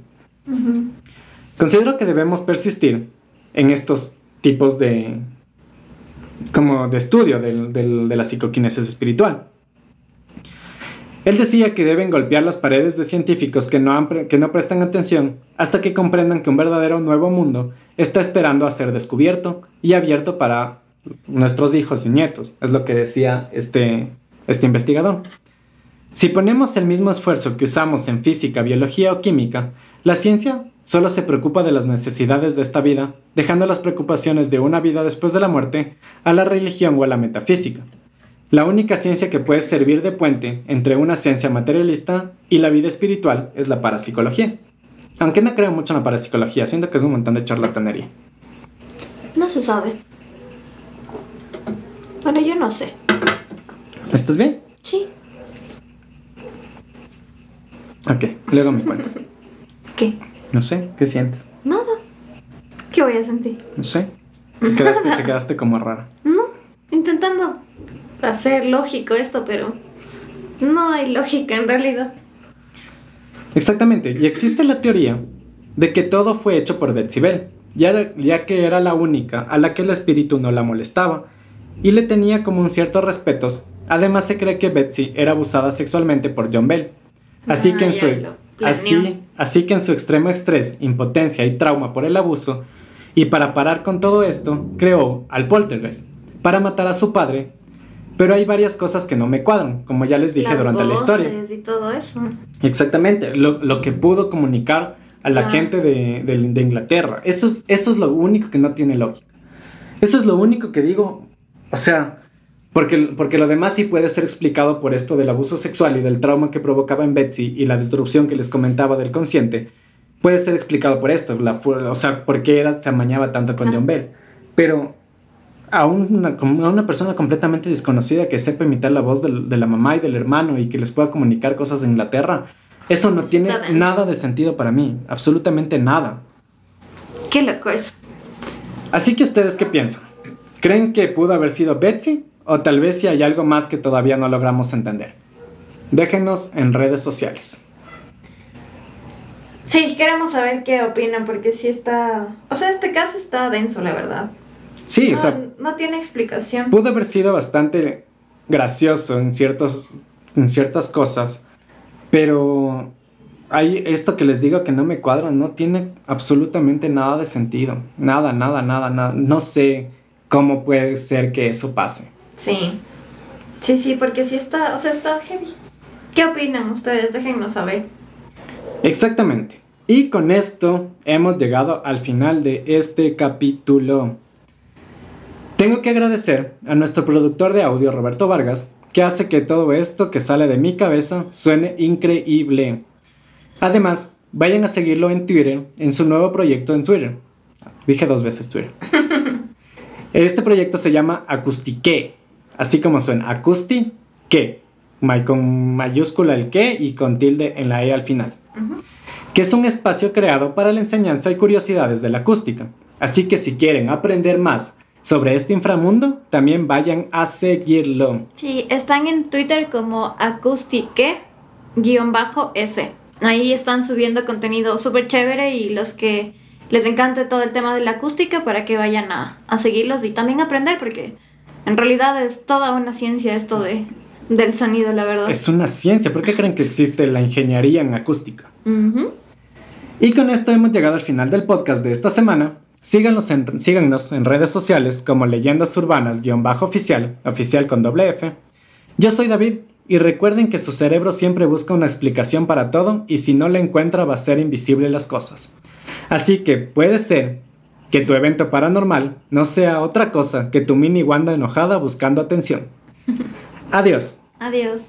Considero que debemos persistir en estos tipos de como de estudio del- del- de la psicoquinesis espiritual. Él decía que deben golpear las paredes de científicos que no, que no prestan atención hasta que comprendan que un verdadero nuevo mundo está esperando a ser descubierto y abierto para nuestros hijos y nietos, es lo que decía este, este investigador. Si ponemos el mismo esfuerzo que usamos en física, biología o química, la ciencia solo se preocupa de las necesidades de esta vida, dejando las preocupaciones de una vida después de la muerte a la religión o a la metafísica. La única ciencia que puede servir de puente entre una ciencia materialista y la vida espiritual es la parapsicología. Aunque no creo mucho en la parapsicología, siento que es un montón de charlatanería. No se sabe. Bueno, yo no sé. ¿Estás bien? Sí. Ok, luego me cuentas. ¿Qué? No sé, ¿qué sientes? Nada. ¿Qué voy a sentir? No sé. Te quedaste, te quedaste como rara. No. Intentando hacer lógico esto, pero no hay lógica en realidad. Exactamente, y existe la teoría de que todo fue hecho por Betsy Bell, ya, ya que era la única a la que el espíritu no la molestaba y le tenía como un cierto respeto. Además se cree que Betsy era abusada sexualmente por John Bell. Así, Ah, que en su, así, así que en su extremo estrés, impotencia y trauma por el abuso, y para parar con todo esto, creó al poltergeist para matar a su padre. Pero hay varias cosas que no me cuadran, como ya les dije Las durante la historia. voces Y todo eso. Exactamente, lo, lo que pudo comunicar a la Ah. gente de, de- de Inglaterra. Eso es, eso es lo único que no tiene lógica. Eso es lo único que digo. O sea, porque, porque lo demás sí puede ser explicado por esto del abuso sexual y del trauma que provocaba en Betsy y la disrupción que les comentaba del consciente. Puede ser explicado por esto, la o sea, por qué era, se amañaba tanto con Ah. John Bell. Pero a una, a una persona completamente desconocida que sepa imitar la voz del- de la mamá y del hermano y que les pueda comunicar cosas de Inglaterra, Eso no tiene nada de sentido para mí, absolutamente nada. Qué loco eso. Así que ustedes qué piensan? ¿Creen que pudo haber sido Betsy o tal vez si hay algo más que todavía no logramos entender? Déjenos en redes sociales. Sí, queremos saber qué opinan porque sí está... O sea, este caso está denso, la verdad. Sí, o no, sea, no tiene explicación. pudo haber sido bastante gracioso en, ciertos, en ciertas cosas, pero hay esto que les digo que no me cuadra, no tiene absolutamente nada de sentido. Nada, nada, nada, nada. No sé cómo puede ser que eso pase. Sí. Sí, sí, porque sí está... O sea, está heavy. ¿Qué opinan ustedes? Déjennos saber. Exactamente. Y con esto hemos llegado al final de este capítulo. Tengo que agradecer a nuestro productor de audio, Roberto Vargas, que hace que todo esto que sale de mi cabeza suene increíble. Además, vayan a seguirlo en Twitter, en su nuevo proyecto en Twitter. Dije dos veces Twitter. Este proyecto se llama Acustique, así como suena, Acustique, ma- con mayúscula el que y con tilde en la e al final que es un espacio creado para la enseñanza y curiosidades de la acústica. Así que si quieren aprender más sobre este inframundo, también vayan a seguirlo. Sí, están en Twitter como acustique-s. Ahí están subiendo contenido súper chévere y los que les encante todo el tema de la acústica para que vayan a, a seguirlos y también aprender porque en realidad es toda una ciencia esto de, del sonido, la verdad. Es una ciencia, ¿por qué creen que existe la ingeniería en acústica? Ujú. Y con esto hemos llegado al final del podcast de esta semana. Síganos en, síganos en redes sociales como Leyendas Urbanas-oficial, oficial con doble F. Yo soy David y recuerden que su cerebro siempre busca una explicación para todo y si no la encuentra va a ser invisible las cosas. Así que puede ser que tu evento paranormal no sea otra cosa que tu mini Wanda enojada buscando atención. Adiós. Adiós.